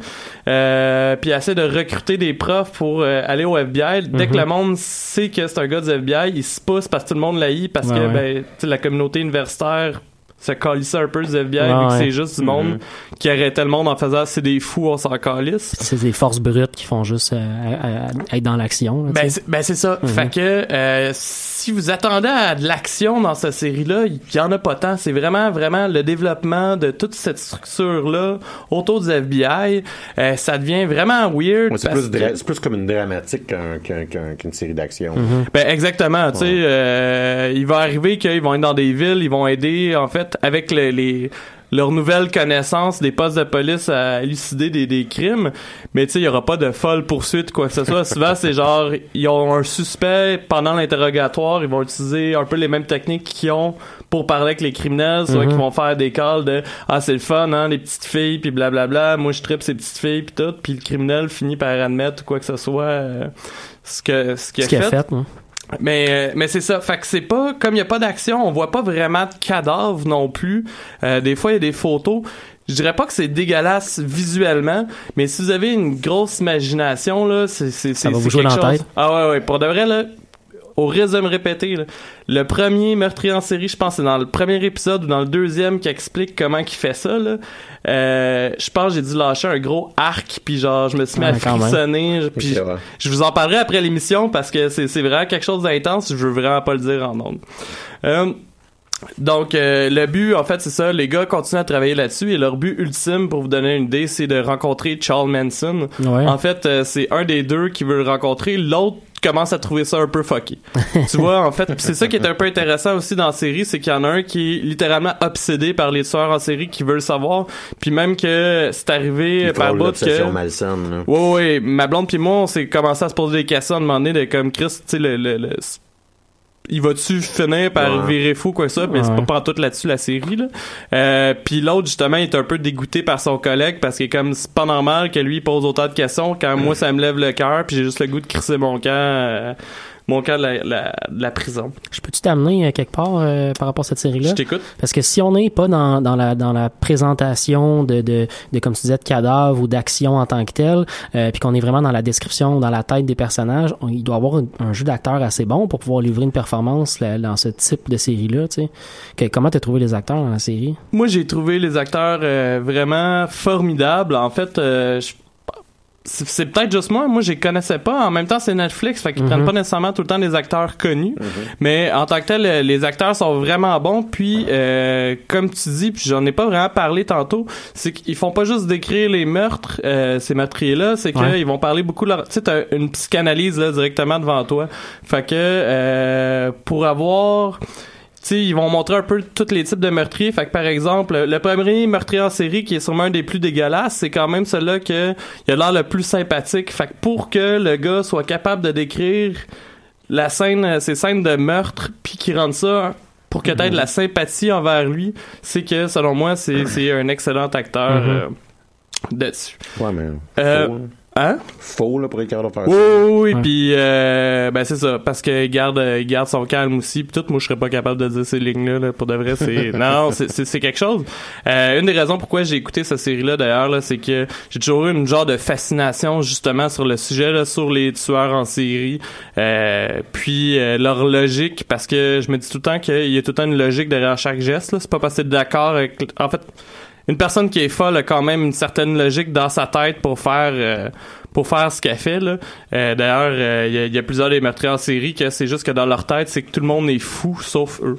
S4: euh, puis il essaie de recruter des profs pour euh, aller au FBI dès
S2: Mhm.
S4: que le monde sait que c'est un gars du FBI il se pousse parce que tout le monde l'haït parce
S2: Ouais,
S4: que
S2: ouais.
S4: ben tu sais, la communauté universitaire se calissait un peu du FBI
S2: Ouais,
S4: vu que
S2: ouais.
S4: c'est juste du monde
S2: Mhm.
S4: qui arrêtait le monde en faisant c'est des fous on s'en calisse
S2: C'est des forces brutes qui font juste euh, à- à- être dans l'action.
S4: ben
S2: sais.
S4: c'est, ben c'est ça.
S2: Mhm.
S4: Fait que euh, si vous attendez à de l'action dans cette série-là, il y en a pas tant. C'est vraiment vraiment le développement de toute cette structure-là autour du FBI. Euh, ça devient vraiment weird.
S1: Ouais, c'est, plus
S4: que-
S1: plus comme une dramatique qu'un- qu'un- qu'un- qu'une série d'action.
S4: Ben exactement, tu sais, euh, il va arriver qu'ils vont être dans des villes, ils vont aider en fait avec le- les leurs nouvelles connaissances des postes de police à élucider des, des crimes, mais tu sais, il y aura pas de folle poursuite quoi que ce soit. Souvent, c'est genre ils ont un suspect pendant l'interrogatoire, ils vont utiliser un peu les mêmes techniques qu'ils ont pour parler avec les criminels, soit
S2: Mhm.
S4: qu'ils vont faire des calls de ah c'est le fun hein les petites filles puis blablabla, moi je tripe ces petites filles puis tout, puis le criminel finit par admettre quoi que ce soit euh, ce que ce qu'il a
S2: qu'il a
S4: fait.
S2: fait, hein.
S4: Mais euh, mais c'est ça, fait que c'est pas comme il y a pas d'action, on voit pas vraiment de cadavres non plus. Euh, des fois il y a des photos. Je dirais pas que c'est dégueulasse visuellement, mais si vous avez une grosse imagination là, c'est c'est
S2: Ça
S4: c'est
S2: va vous
S4: c'est
S2: jouer
S4: quelque
S2: dans la
S4: chose.
S2: tête.
S4: Ah ouais ouais, pour de vrai là, au risque de me répéter, là, le premier meurtrier en série, je pense que c'est dans le premier épisode ou dans le deuxième qui explique comment qu'il fait ça. Là. Euh, je pense que j'ai dû lâcher un gros arc, puis genre je me suis mis à frissonner. Puis je, vous en parlerai après l'émission parce que c'est c'est vraiment quelque chose d'intense. Je veux vraiment pas le dire en ondes. Euh, donc, euh, le but, en fait, c'est ça. Les gars continuent à travailler là-dessus et leur but ultime, pour vous donner une idée, c'est de rencontrer Charles Manson.
S2: Ouais.
S4: En fait, euh, c'est un des deux qui veut le rencontrer. L'autre commence à trouver ça un peu fucké. tu vois, en fait, pis c'est ça qui est un peu intéressant aussi dans la série, c'est qu'il y en a un qui est littéralement obsédé par les tueurs en série qui veut le savoir. Puis même que c'est arrivé par bout que...
S1: malsaine.
S4: Ouais, ouais, ma blonde puis moi, on s'est commencé à se poser des questions, à demander de comme Chris, tu sais, le, le, le- il va-tu finir par
S1: Ouais.
S4: virer fou quoi ça, mais c'est pas tout là-dessus la série là. Euh, puis l'autre justement, est un peu dégoûté par son collègue parce que comme c'est pas normal que lui pose autant de questions quand moi ça me lève le cœur puis j'ai juste le goût de crisser mon camp euh, mon camp de la, la, de la prison.
S2: Je peux-tu t'amener euh, quelque part euh, par rapport à cette série-là?
S4: Je t'écoute.
S2: Parce que si on n'est pas dans, dans, la, dans la présentation de, de, de, comme tu disais, de cadavres ou d'action en tant que tel, euh, puis qu'on est vraiment dans la description, dans la tête des personnages, on- il doit avoir un, un jeu d'acteur assez bon pour pouvoir livrer une performance là, dans ce type de série-là. Tu sais. Comment t'as trouvé les acteurs dans la série?
S4: Moi, j'ai trouvé les acteurs euh, vraiment formidables. En fait, je- c'est peut-être juste moi. Moi, je les connaissais pas. En même temps, c'est Netflix, fait qu'ils prennent pas nécessairement tout le temps des acteurs connus. Mais en tant que tel, euh, les acteurs sont vraiment bons. Puis, euh, comme tu dis, puis j'en ai pas vraiment parlé tantôt, c'est qu'ils font pas juste décrire les meurtres, euh, ces meurtriers-là, c'est qu'ils
S2: Ouais.
S4: vont parler beaucoup de leur... Tu sais, t'as une psychanalyse là, directement devant toi. Fait que, euh, pour avoir... Sais, ils vont montrer un peu tous les types de meurtriers. Fait que, par exemple, le premier meurtrier en série, qui est sûrement un des plus dégueulasses, c'est quand même celui-là que il a l'air le plus sympathique. Fait que pour que le gars soit capable de décrire la scène, euh, ces scènes de meurtre, puis qu'il rende ça pour que t'aies de la sympathie envers lui, c'est que, selon moi, c'est c'est un excellent acteur
S1: Mhm.
S4: euh, dessus.
S1: Ouais, mais.
S4: Euh,
S1: faux,
S4: Hein?
S1: Faux, là, pour de faire
S4: Oui, oui, oui, puis euh, ben c'est ça, parce que garde, euh, garde son calme aussi. Puis tout, moi, je serais pas capable de dire ces lignes-là. là, pour de vrai, c'est non, <laughs> non, c'est- c'est c'est quelque chose. Euh, une des raisons pourquoi j'ai écouté cette série-là, d'ailleurs, là, c'est que j'ai toujours eu une genre de fascination justement sur le sujet, là, sur les tueurs en série, euh, puis euh, leur logique, parce que je me dis tout le temps qu'il y a tout le temps une logique derrière chaque geste. là. C'est pas parce que t'es d'accord avec, en fait une personne qui est folle a quand même une certaine logique dans sa tête pour faire euh, pour faire ce qu'elle fait. Euh, D'ailleurs, euh, il y, a- il y a plusieurs des meurtriers en série que c'est juste que dans leur tête, c'est que tout le monde est fou sauf eux.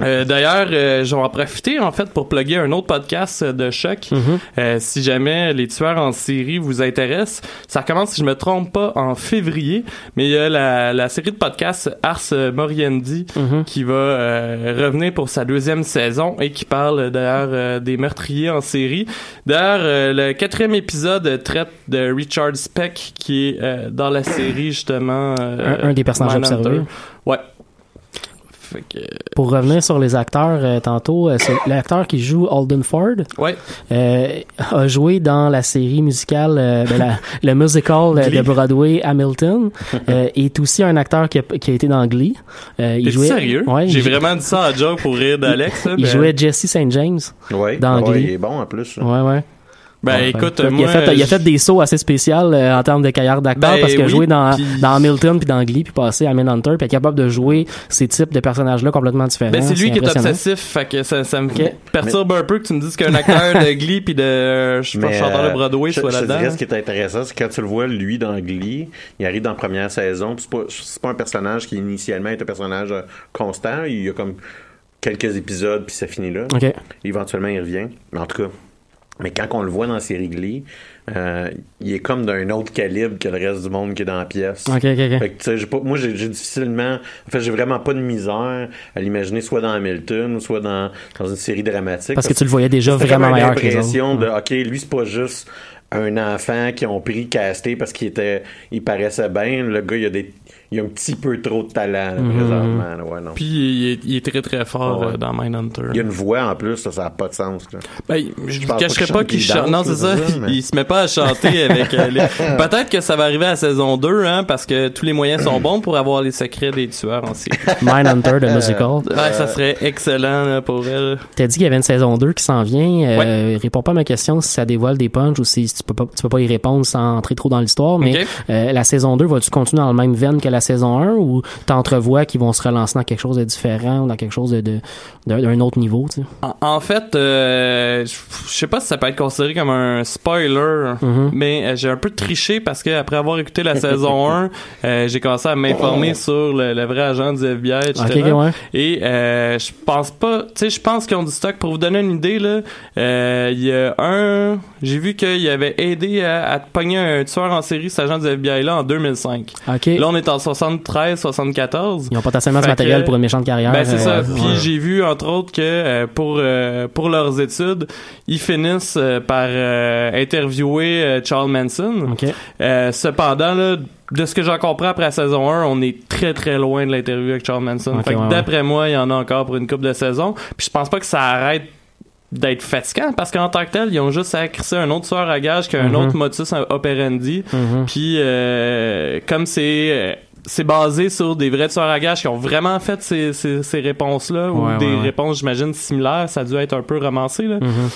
S4: Euh, D'ailleurs, euh, je vais en profiter en fait pour plugger un autre podcast euh, de choc. Euh, si jamais les tueurs en série vous intéressent, ça commence si je me trompe pas en février, mais il y a la, la série de podcasts Ars Moriendi qui va euh, revenir pour sa deuxième saison et qui parle d'ailleurs euh, des meurtriers en série. D'ailleurs, euh, le quatrième épisode traite de Richard Speck qui est euh, dans la série justement
S2: Un- un des personnages observés.
S4: Ouais. Fait que,
S2: Pour revenir sur les acteurs, euh, tantôt, euh, c'est l'acteur qui joue Alden Ford
S4: Ouais.
S2: euh, a joué dans la série musicale, euh, ben, la- <laughs> le musical euh, de Broadway Hamilton, <laughs> euh, est aussi un acteur qui a, qui a été dans Glee. Euh,
S4: T'es sérieux?
S2: Ouais,
S4: J'ai
S2: il-
S4: vraiment dit ça à joke pour rire d'Alex.
S2: Il
S4: mais-
S2: jouait Jesse St. James
S1: Ouais.
S2: dans
S1: Ouais,
S2: Glee.
S1: il est bon en plus.
S2: Ouais, ouais.
S4: Ben
S2: Ouais,
S4: écoute,
S2: fait-
S4: moi,
S2: il, a fait, il a
S4: je-
S2: fait des sauts assez spéciaux euh, en termes de carrière d'acteur
S4: Ben
S2: parce qu'il a
S4: oui,
S2: joué dans,
S4: puis-
S2: dans Hamilton puis dans Glee puis passé à Manhunter puis être capable de jouer ces types de personnages-là complètement différents.
S4: Ben c'est lui qui est obsessif, fait que ça, ça me perturbe un peu que tu me dises qu'un acteur de Glee puis de euh, je sais pas
S1: Mais,
S4: chanteur de
S1: euh,
S4: Broadway
S1: je-
S4: soit là-dedans.
S1: ce qui est intéressant, c'est quand tu le vois, lui, dans Glee, il arrive dans la première saison, c'est pas, c'est pas un personnage qui initialement est un personnage euh, constant, il y a comme quelques épisodes, puis ça finit là. Éventuellement, il revient. Mais en tout cas, mais quand on le voit dans la série Glee, euh, il est comme d'un autre calibre que le reste du monde qui est dans la pièce.
S2: Ok, ok, ok.
S1: Fait que, j'ai pas- moi, j'ai difficilement. En fait, j'ai vraiment pas de misère à l'imaginer soit dans Hamilton ou soit dans, dans une série dramatique.
S2: Parce que tu le voyais déjà vraiment meilleur
S1: l'impression de, OK, lui, c'est pas juste un enfant qui ont pris casté parce qu'il était il paraissait bien le gars il a des il a un petit peu trop de talent là, présentement là, ouais, non.
S4: Puis il est, il est très très fort
S1: Ah ouais.
S4: euh, dans Mindhunter.
S1: il y a une voix en plus ça ça a pas de sens là.
S4: Ben, je ne cacherai pas qu'il chante. Non, c'est ça.
S1: c'est ça, mais-
S4: Il se met pas à chanter avec euh, les... <laughs> Peut-être que ça va arriver à la saison 2, hein, parce que tous les moyens sont bons pour avoir les secrets des tueurs en série. <laughs>
S2: Mindhunter, le musical.
S4: Ouais, ça serait excellent là, pour elle.
S2: T'as dit qu'il y avait une saison 2 qui s'en vient. Euh, Réponds pas à ma question si ça dévoile des punchs ou si tu peux pas, tu peux pas y répondre sans entrer trop dans l'histoire. Mais euh, la saison 2, vas-tu continuer dans le même veine que la saison 1 ou t'entrevois qu'ils vont se relancer dans quelque chose de différent ou dans quelque chose de, d'un autre niveau, tu sais?
S4: En, en fait, euh, je sais pas si ça peut être considéré comme un spoiler,
S2: Mhm.
S4: mais euh, j'ai un peu triché parce que après avoir écouté la saison <laughs> 1, euh, j'ai commencé à m'informer sur le, le vrai agent du FBI, etc.
S2: Ouais.
S4: Et euh, je pense pas, tu sais, je pense qu'ils ont du stock. Pour vous donner une idée, là, il y a un, j'ai vu qu'il avait aidé à, à pogner un tueur en série, cet agent du FBI là, en 2005.
S2: Ok.
S4: Là, on est en 73, 74.
S2: Ils ont de
S4: Fait
S2: matériel
S4: que-
S2: pour une méchante carrière.
S4: Ben c'est
S2: euh,
S4: ça. Puis
S2: ouais.
S4: j'ai vu entre autres que euh, pour euh, pour leurs études, ils finissent euh, par euh, interviewer euh, Charles Manson. Euh, cependant là, de ce que j'en comprends après la saison 1, on est très très loin de l'interview avec Charles Manson.
S2: Ouais,
S4: d'après moi, il y en a encore pour une couple de saisons. Puis je pense pas que ça arrête d'être fatigant parce qu'en tant que tel, ils ont juste à crisser un autre tueur à gage qu'un
S2: Mhm.
S4: autre motus operandi.
S2: Mhm.
S4: Puis euh, comme c'est euh, c'est basé sur des vrais tueurs à gages qui ont vraiment fait ces, ces, ces réponses-là ou des
S2: ouais, ouais.
S4: réponses, j'imagine, similaires. Ça a dû être un peu ramassé. Là.
S2: Mhm.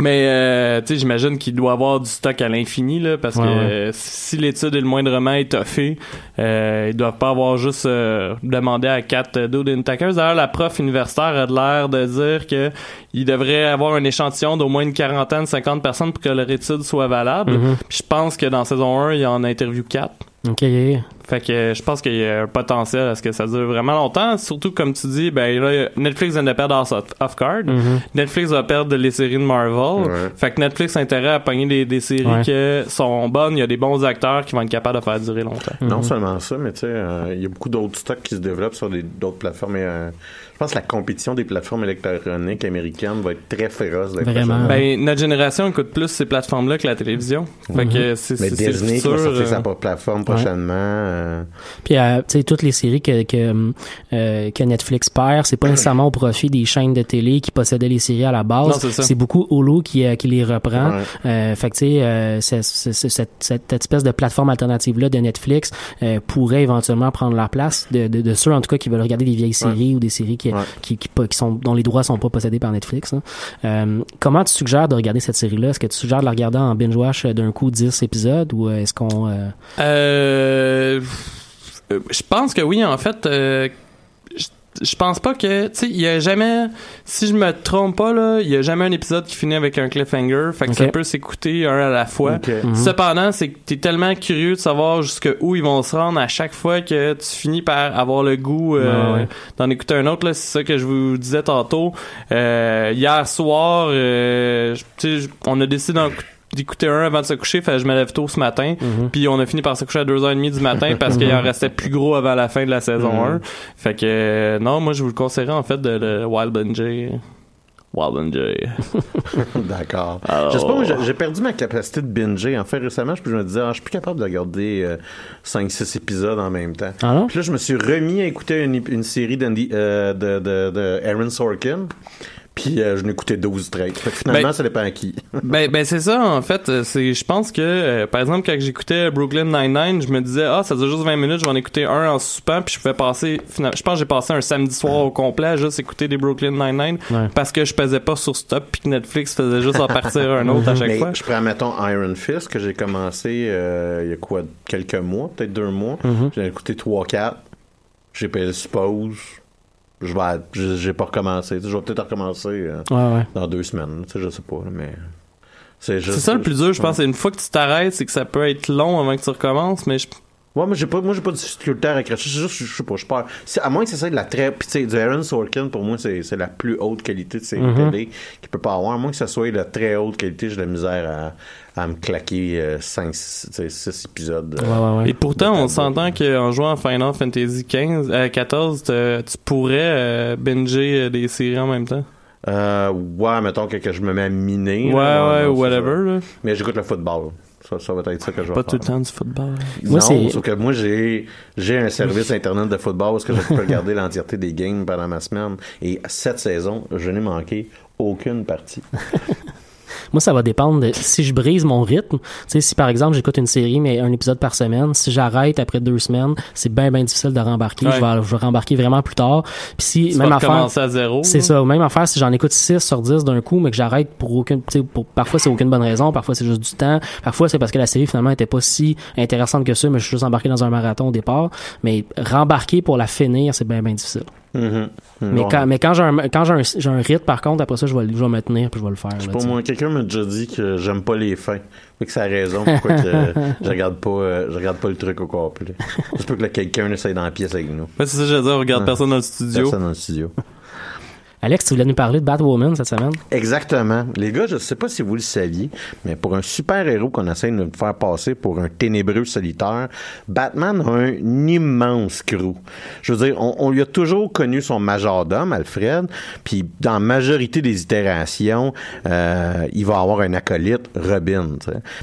S4: Mais euh, tu sais, j'imagine qu'il doit avoir du stock à l'infini là, parce
S2: Ouais,
S4: que euh, si l'étude est le moindrement étoffée, euh, ils doivent pas avoir juste euh, demandé à quatre euh, dudes intackers. D'ailleurs, la prof universitaire a de l'air de dire que il devrait avoir un échantillon d'au moins une quarantaine, cinquante personnes pour que leur étude soit valable. Puis je pense que dans saison 1, il en interview quatre.
S2: OK.
S4: Fait que je pense qu'il y a un potentiel à ce que ça dure vraiment longtemps. Surtout, comme tu dis, ben là, Netflix vient de perdre House of, of Cards.
S2: Mhm.
S4: Netflix va perdre les séries de Marvel.
S1: Ouais.
S4: Fait que Netflix a intérêt à pogner des, des séries
S2: Ouais.
S4: qui sont bonnes. Il y a des bons acteurs qui vont être capables de faire durer longtemps.
S1: Non
S2: Mhm.
S1: seulement ça, mais tu sais, euh, il y a beaucoup d'autres stocks qui se développent sur des- d'autres plateformes. Et, euh, je pense que la compétition des plateformes électroniques américaines va être très féroce.
S2: Vraiment.
S4: Ben, notre génération écoute plus ces plateformes-là que la télévision. Fait que c'est
S1: Mais
S4: c'est- c'est
S1: Disney qui
S4: futur,
S1: va sortir
S4: euh,
S1: sa propre plateforme prochainement. euh,
S2: Puis, euh, tu sais, toutes les séries que, que, euh, que Netflix perd, c'est pas nécessairement au profit des chaînes de télé qui possédaient les séries à la
S4: Non,
S2: base.
S4: c'est ça.
S2: c'est beaucoup Hulu qui, euh, qui les reprend.
S1: Ouais.
S2: Euh, fait que, tu sais, euh, c'est- c'est- c'est- cette, cette espèce de plateforme alternative-là de Netflix euh, pourrait éventuellement prendre la place de, de, de ceux, en tout cas, qui veulent regarder des vieilles séries ou des séries qui,
S1: Ouais.
S2: qui, qui, pas- qui sont, dont les droits sont pas possédés par Netflix. hein. Euh, comment tu suggères de regarder cette série-là? Est-ce que tu suggères de la regarder en binge-watch euh, d'un coup 10 épisodes ou euh, est-ce qu'on... euh,
S4: Euh, euh, je pense que oui, en fait. Je- pense pas que, tu sais, il y a jamais, si je me trompe pas, là, il y a jamais un épisode qui finit avec un cliffhanger. Fait que ça peut s'écouter un à la fois.
S2: Mhm.
S4: Cependant, c'est que t'es tellement curieux de savoir jusqu'où ils vont se rendre à chaque fois que tu finis par avoir le goût euh,
S2: Ouais, ouais.
S4: d'en écouter un autre. là. C'est ça que je vous disais tantôt. Euh, hier soir, euh, je- tu sais, on a décidé d'en- d'écouter un avant de se coucher. Fait que je me lève tôt ce matin.
S2: Mhm.
S4: Puis on a fini par se coucher à 2h30 du matin parce qu'il en <laughs> restait plus gros avant la fin de la saison
S1: Mhm.
S4: 1. Fait que euh, non, moi je vous le conseillerais en fait de le Wild J. Wild. <laughs>
S1: D'accord.
S4: Alors-
S1: Je sais pas, moi, j'ai- perdu ma capacité de binger. En fait, récemment, je, me disais, ah, je suis plus capable de regarder 5-6 épisodes en même temps.
S2: Ah non?
S1: Puis là, je me suis remis à écouter une, une série euh, de, de, de Aaron Sorkin. Puis euh, je n'écoutais 12 straight. Fait que finalement,
S4: Ben-
S1: ça dépend à qui. <laughs>
S4: ben ben c'est ça en fait euh, c'est je pense que euh, par exemple quand j'écoutais Brooklyn Nine-Nine je me disais ah ça dure juste 20 minutes je vais en écouter un en soupant puis je pouvais passer finalement je pense que j'ai passé un samedi soir au complet à juste écouter des Brooklyn Nine-Nine
S2: Ouais.
S4: parce que je pesais pas sur stop puis que Netflix faisait juste en partir un autre à chaque <laughs>
S1: Mais
S4: fois
S1: je prends, mettons, Iron Fist, que j'ai commencé euh, il y a quoi, quelques mois, peut-être deux mois.
S2: Mhm.
S1: J'ai écouté 3-4. J'ai payé suppose. Je vais, j'ai j'ai pas recommencé. Je vais peut-être recommencer euh,
S2: Ouais, ouais.
S1: dans deux semaines. Tu sais, je sais pas, mais c'est juste.
S4: c'est ça le plus dur je pense c'est une fois que tu t'arrêtes c'est que ça peut être long avant que tu recommences mais je
S1: Ouais, moi j'ai pas, moi j'ai pas de difficulté à raccrocher. C'est juste, je sais pas, je À moins que ça de la très, puis tu sais, du Aaron Sorkin pour moi c'est, c'est la plus haute qualité de série
S2: Mhm.
S1: télé qu'il peut pas avoir. À moins que ça soit de très haute qualité, j'ai de la misère à, à me claquer 5, 6 épisodes. euh,
S2: Ouais, ouais, ouais.
S4: Et pourtant, on s'entend qu'en jouant à Final Fantasy 15, euh, 14, te- tu pourrais euh, binger euh, des séries en même temps.
S1: Euh, ouais, mettons que, que je me mets à miner.
S4: Ouais,
S1: là,
S4: ouais, whatever.
S1: ça. Mais j'écoute le football. Ça, ça va être ça que je vais
S4: Pas
S1: faire.
S4: tout le temps du football.
S2: Moi,
S1: non, sauf que moi, j'ai, j'ai un service internet de football parce que je peux <laughs> regarder l'entièreté des games pendant ma semaine. Et cette saison, je n'ai manqué aucune partie. <laughs>
S2: Moi, ça va dépendre de si je brise mon rythme. Tu sais, si par exemple j'écoute une série mais un épisode par semaine, si j'arrête après deux semaines, c'est bien bien difficile de rembarquer.
S4: Ouais.
S2: Je vais je vais rembarquer vraiment plus tard. Puis si
S4: Tu
S2: même affaire,
S4: à zéro.
S2: c'est ça. Même affaire si j'en écoute 6 sur 10 d'un coup, mais que j'arrête pour aucune, tu sais, pour parfois c'est aucune bonne raison, parfois c'est juste du temps, parfois c'est parce que la série finalement était pas si intéressante que ça, mais je suis juste embarqué dans un marathon au départ. Mais rembarquer pour la finir, c'est bien bien difficile.
S1: Mhm.
S2: Mais
S1: Bon.
S2: quand mais quand j'ai un quand j'ai un, j'ai un rythme par contre, après ça je vais, le- je vais me tenir puis je vais le faire. Là, sais.
S1: moi, quelqu'un m'a déjà dit que j'aime pas les fins. Fait que c'est la raison pourquoi que <laughs> je regarde pas euh, je regarde pas le truc au complet. Je peux que là, quelqu'un essaye dans la pièce avec nous.
S4: Ouais, c'est ça, que je veux dire, on regarde
S1: Ouais.
S4: personne dans le studio.
S1: Personne dans le studio.
S2: Alex, tu voulais nous parler de Batwoman cette semaine?
S1: Exactement. Les gars, je sais pas si vous le saviez, mais pour un super-héros qu'on essaie de nous faire passer pour un ténébreux solitaire, Batman a un immense crew. Je veux dire, on, on lui a toujours connu son majordome, Alfred, puis dans la majorité des itérations, euh, il va avoir un acolyte, Robin.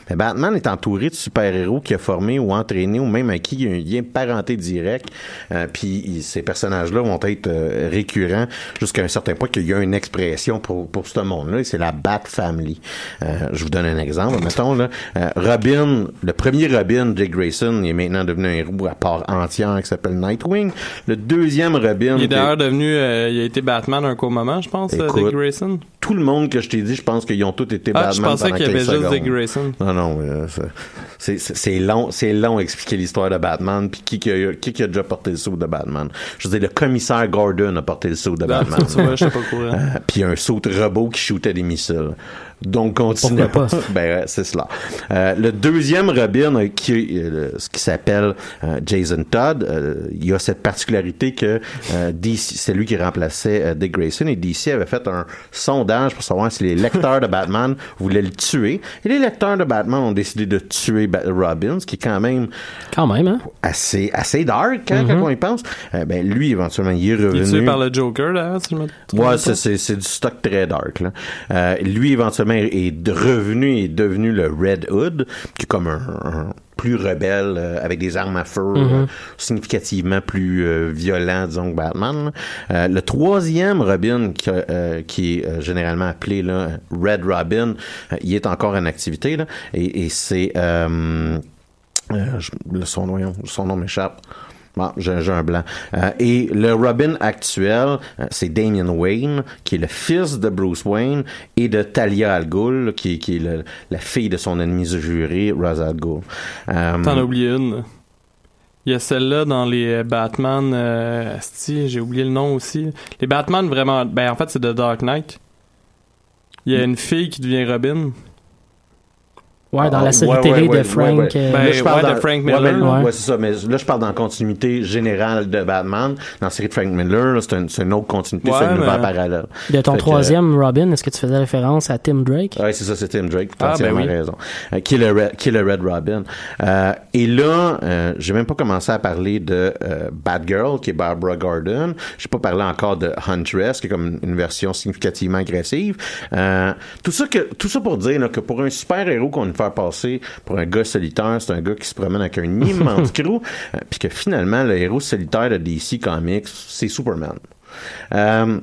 S1: Mais Batman est entouré de super-héros qu'il a formés ou entraînés ou même à qui il y a un lien parenté direct. Euh, puis ces personnages-là vont être euh, récurrents jusqu'à un certain point qu'il y a une expression pour, pour ce monde-là, et c'est la Bat Family. Euh, je vous donne un exemple. Mettons, là, euh, Robin, le premier Robin, Dick Grayson, il est maintenant devenu un héros à part entière qui s'appelle Nightwing. Le deuxième Robin...
S4: Il est d'ailleurs devenu, euh, il a été Batman un court moment, je pense,
S1: Écoute,
S4: Dick Grayson.
S1: tout le monde que je t'ai dit, je pense qu'ils ont tous été
S4: Ah, je
S1: Batman
S4: pensais
S1: pendant
S4: qu'il y avait
S1: 15
S4: juste. Dick Grayson.
S1: Non, non, euh, c'est- long, c'est long expliquer l'histoire de Batman, puis qui, qui, a, qui qui a déjà porté le saut de Batman. Je veux dire, le commissaire Gordon a porté le saut de
S4: Ah,
S1: Batman. <laughs>
S4: je sais pas.
S1: Euh, un saut robot qui shootait des missiles. Donc, continue.
S2: Pourquoi pas? <laughs>
S1: ben, ouais, c'est cela. Euh, le deuxième Robin, euh, qui, euh, ce qui s'appelle euh, Jason Todd, euh, il a cette particularité que euh, c'est lui qui remplaçait euh, Dick Grayson et DC avait fait un sondage pour savoir si les lecteurs de Batman <laughs> voulaient le tuer. Et les lecteurs de Batman ont décidé de tuer Ba- Robin, ce qui est quand même
S2: Quand même, hein?
S1: assez, assez dark hein, quand on y pense. Euh, ben, lui, éventuellement, il est
S4: Il
S1: revenu.
S4: est tué par le Joker, là, si je me trompe
S1: Ouais, c'est, c'est, c'est du stock très dark. Là. Euh, lui, éventuellement, est revenu et est devenu le Red Hood, qui est comme un, un plus rebelle, euh, avec des armes à feu,
S2: Mhm.
S1: euh, significativement plus euh, violent, disons, que Batman. Euh, le troisième Robin, qui, est généralement appelé là, Red Robin, il est encore en activité, là, et, et c'est... son, son nom m'échappe. Bon, j'ai j'ai un blanc. Euh, et le Robin actuel, euh, c'est Damian Wayne, qui est le fils de Bruce Wayne et de Talia Al Ghul, qui, qui est le- la fille de son ennemi juré, Ra's al Ghul. Euh,
S4: T'en as oublié une. Il y a celle-là dans les Batman. Euh, j'ai oublié le nom aussi. Les Batman vraiment. Ben en fait c'est The Dark Knight. Il y a une fille qui devient Robin.
S2: Ouais, dans
S1: Ah,
S2: la série
S1: ouais,
S2: télé
S1: ouais,
S2: de Frank. euh,
S4: Ben,
S1: Là, je parle
S4: ouais,
S1: dans-
S4: de Frank
S1: ouais,
S4: Miller.
S1: ben,
S2: Ouais.
S1: ouais, c'est ça. Mais là, je parle dans la continuité générale de Batman. Dans la série de Frank Miller, là, c'est un- c'est une autre continuité,
S4: Ouais,
S1: c'est un
S4: mais-
S1: parallèle.
S2: de ton
S1: Fait que,
S2: troisième Robin, est-ce que tu faisais référence à Tim Drake?
S1: Oui, c'est ça, c'est Tim Drake. T'as
S4: Ah,
S1: entièrement
S4: ben oui.
S1: raison. Euh, qui, est le Red, qui est le Red Robin. Euh, et là, euh, j'ai même pas commencé à parler de euh, Batgirl, qui est Barbara Gordon. J'ai pas parlé encore de Huntress, qui est comme une version significativement agressive. Euh, tout ça que, tout ça pour dire là, que pour un super héros qu'on veut faire passer pour un gars solitaire, c'est un gars qui se promène avec un <laughs> immense crew, euh, puis que finalement le héros solitaire de DC Comics, c'est Superman. Euh,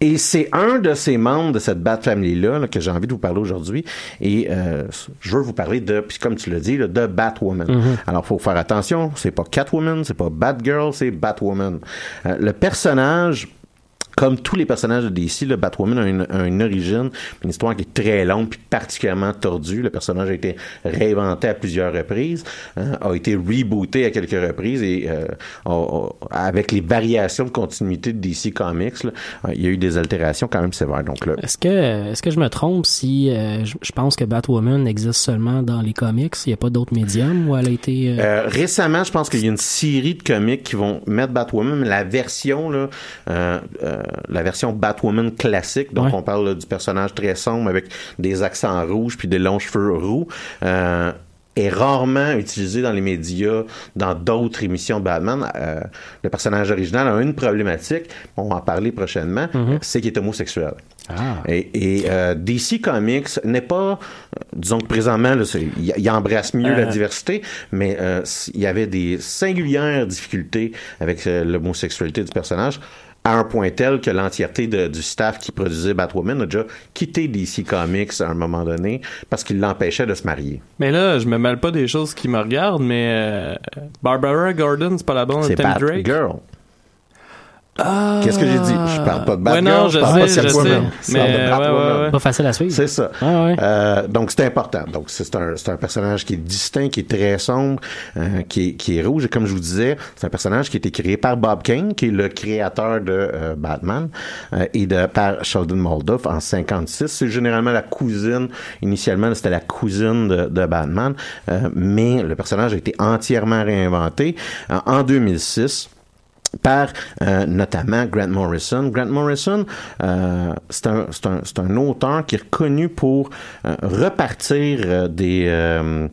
S1: et c'est un de ces membres de cette Bat Family-là là, que j'ai envie de vous parler aujourd'hui. Et euh, je veux vous parler de, puis comme tu l'as dit, là, de Batwoman. Alors, faut faire attention, c'est pas Catwoman, c'est pas Batgirl, c'est Batwoman. Euh, le personnage comme tous les personnages de DC, le Batwoman a une, a une origine, une histoire qui est très longue puis particulièrement tordue. Le personnage a été réinventé à plusieurs reprises, hein, a été rebooté à quelques reprises et euh, avec les variations de continuité de DC Comics, là, euh, il y a eu des altérations quand même sévères. Donc là,
S2: Est-ce que, est-ce que je me trompe si euh, je, je pense que Batwoman existe seulement dans les comics? Il n'y a pas d'autres médiums où elle a été. euh,
S1: Euh, récemment, je pense qu'il y a une série de comics qui vont mettre Batwoman, mais la version là, euh, euh, la version Batwoman classique, donc
S2: Ouais.
S1: on parle là, du personnage très sombre avec des accents rouges puis des longs cheveux roux. euh, est rarement utilisé dans les médias, dans d'autres émissions Batman. Euh, le personnage original a une problématique, on va en parler prochainement, c'est qu'il est homosexuel.
S2: Ah.
S1: Et, et, euh, DC Comics n'est pas, euh, disons que présentement, il, embrasse mieux la
S4: Euh.
S1: diversité, mais euh, il y avait des singulières difficultés avec euh, l'homosexualité du personnage à un point tel que l'entièreté du staff qui produisait Batwoman a déjà quitté DC Comics à un moment donné parce qu'il l'empêchait de se marier.
S4: Mais là, je me mêle pas des choses qui me regardent, mais euh, Barbara Gordon, c'est pas la bonne de
S1: C'est
S4: Tim Drake? Ah.
S1: Qu'est-ce que j'ai dit? Je parle pas de
S4: Ouais,
S1: Batgirl,
S4: non, je
S1: parle
S4: sais,
S1: pas de
S4: je sais.
S1: Je de
S4: Mais, ouais, ouais, ouais.
S2: Pas facile à suivre.
S1: C'est ça.
S2: Ouais, ouais.
S1: Euh, donc c'est important. Donc c'est un, c'est un personnage qui est distinct, qui est très sombre, euh, qui, est, qui est rouge. Et comme je vous disais, c'est un personnage qui a été créé par Bob Kane, qui est le créateur de euh, Batman, euh, et de par Sheldon Moldoff en 56. C'est généralement la cousine. Initialement, c'était la cousine de, de Batman, euh, mais le personnage a été entièrement réinventé euh, en 2006 par euh, notamment Grant Morrison. Grant Morrison, euh, c'est un, un, un auteur qui est reconnu pour euh, repartir euh, des, euh,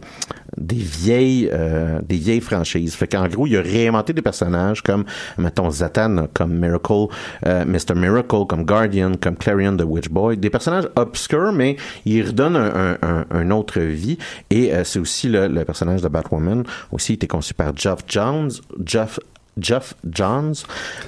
S1: des vieilles euh, des vieilles franchises. Fait qu'en gros, il a réinventé des personnages comme, mettons, Zatan, comme Miracle, Mr. Miracle, comme Guardian, comme Clarion the Witch Boy. Des personnages obscurs, mais il redonne un, un, autre vie. Et c'est aussi le, le personnage de Batwoman, aussi été conçu par Geoff Jones, Geoff Jeff Johns,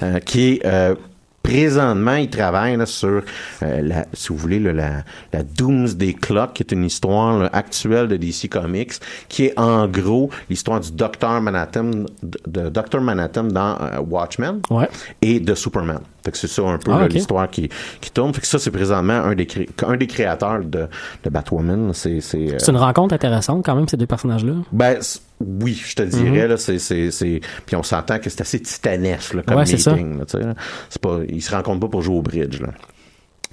S1: euh, qui est euh, présentement, il travaille là, sur, euh, la, si vous voulez, là, la, la Doomsday Clock, qui est une histoire là, actuelle de DC Comics, qui est en gros l'histoire du Docteur Manhattan, de, de Dr. Manhattan dans euh, Watchmen
S2: Ouais.
S1: et de Superman. Fait que c'est ça un peu
S2: Ah,
S1: l'histoire qui, qui tourne. Fait que ça, c'est présentement un des, cré- un des créateurs de, de Batwoman. C'est, c'est, euh,
S2: C'est une rencontre intéressante quand même, ces deux personnages-là?
S1: ben, oui, je te dirais,
S2: Mhm.
S1: là, c'est, c'est, puis on s'entend que c'est assez titanesque, là, comme
S2: Ouais,
S1: meeting, là, là. C'est pas, ils se rencontrent pas pour jouer au bridge, là.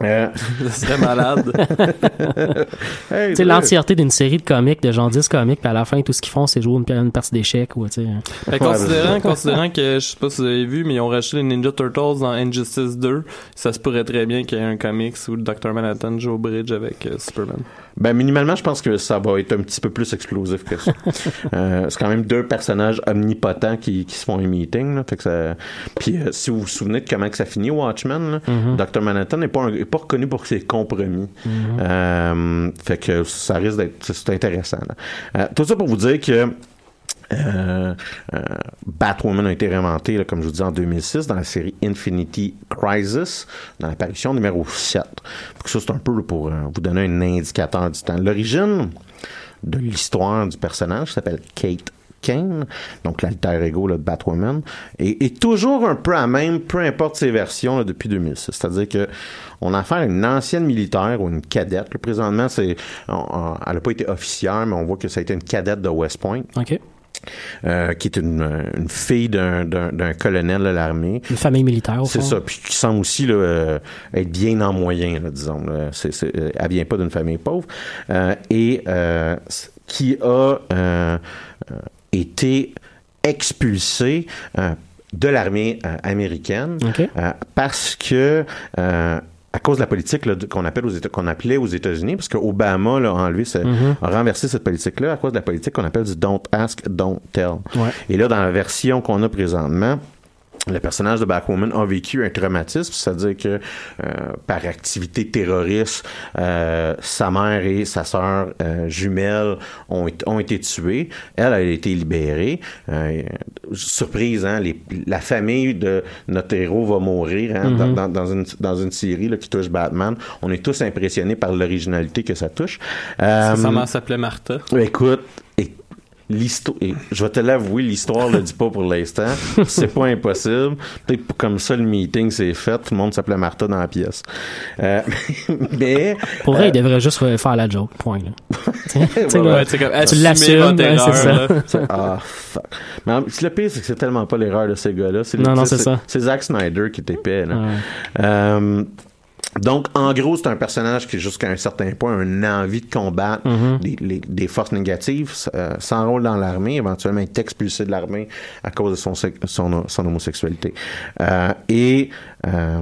S1: Euh, <laughs>
S4: serait malade. <laughs>
S1: Hey,
S2: Tu sais,
S1: ouais.
S2: l'entièreté d'une série de comics, de genre 10 comics, puis à la fin, tout ce qu'ils font, c'est jouer une, une partie d'échecs ou, tu sais.
S4: Fait, considérant, considérant que, je sais pas si vous avez vu, mais ils ont racheté les Ninja Turtles dans Injustice 2, ça se pourrait très bien qu'il y ait un comics où le Dr. Manhattan joue au bridge avec euh, Superman.
S1: Ben, minimalement, je pense que ça va être un petit peu plus explosif que ça. <laughs> Euh, c'est quand même deux personnages omnipotents qui, qui se font un meeting, là. Fait que ça... Puis, euh, si vous vous souvenez de comment que ça finit, Watchmen, là,
S2: Mhm.
S1: Dr. Manhattan n'est pas, un- pas reconnu pour ses compromis.
S2: Mhm.
S1: Euh, fait que ça risque d'être c'est intéressant. là. Tout ça pour vous dire que euh, euh, Batwoman a été réinventé, là, comme je vous dis, en 2006 dans la série Infinity Crisis, dans l'apparition numéro 7. Donc ça, c'est un peu pour euh, vous donner un indicateur du temps. L'origine de l'histoire du personnage s'appelle Kate Kane, donc l'alter ego de Batwoman, et est toujours un peu à même, peu importe ses versions depuis 2006. C'est-à-dire que on a affaire à une ancienne militaire ou une cadette. présentement, c'est, elle n'a pas été officière, mais on voit que ça a été une cadette de West Point. Euh, qui est une, une fille d'un, d'un, d'un colonel de l'armée.
S2: Une famille militaire, au
S1: C'est
S2: fond.
S1: ça, puis qui semble aussi là, euh, être bien en moyen, là, disons. Là. C'est, c'est, euh, elle vient pas d'une famille pauvre. Euh, et euh, qui a été expulsée de l'armée américaine parce que à cause de la politique qu'on appelle aux qu'on appelait aux États-Unis, parce que Obama là, a enlevé, ce-
S2: Mhm.
S1: a renversé cette politique-là à cause de la politique qu'on appelle du don't ask, don't tell.
S2: Ouais.
S1: Et là, dans la version qu'on a présentement, le personnage de Batwoman a vécu un traumatisme, c'est-à-dire que euh, par activité terroriste, euh, sa mère et sa sœur euh, jumelle ont, été- ont été tuées. Elle a été libérée. Euh, surprise, hein, les- la famille de notre héros va mourir hein, dans,
S2: Mhm.
S1: dans- dans une, dans une série là, qui touche Batman. On est tous impressionnés par l'originalité que ça touche. Euh,
S4: Sa mère s'appelait Martha.
S1: Écoute, et l'histoire, je vais te l'avouer, l'histoire le dit pas pour l'instant. C'est pas impossible. Peut-être comme ça le meeting s'est fait, tout le monde s'appelait Martha dans la pièce. Euh, <laughs> mais
S2: Pour vrai,
S1: euh,
S2: il devrait juste faire la joke, point. Là. <laughs> Tu sais, tu
S1: Ouais,
S2: là,
S1: comme
S2: l'assumes, c'est ça.
S1: Ah, fuck. Mais le pire, c'est que c'est tellement pas l'erreur de ces gars-là. C'est
S2: Non, non,
S1: c'est-
S2: ça.
S1: C'est Zack Snyder qui est épais, là.
S2: Ouais.
S1: Euh, donc, en gros, c'est un personnage qui, jusqu'à un certain point, a une envie de combattre
S2: Mhm.
S1: des, les- des forces négatives, euh, s'enrôle dans l'armée, éventuellement est expulsé de l'armée à cause de son, sec- son, son homosexualité. Euh, et euh,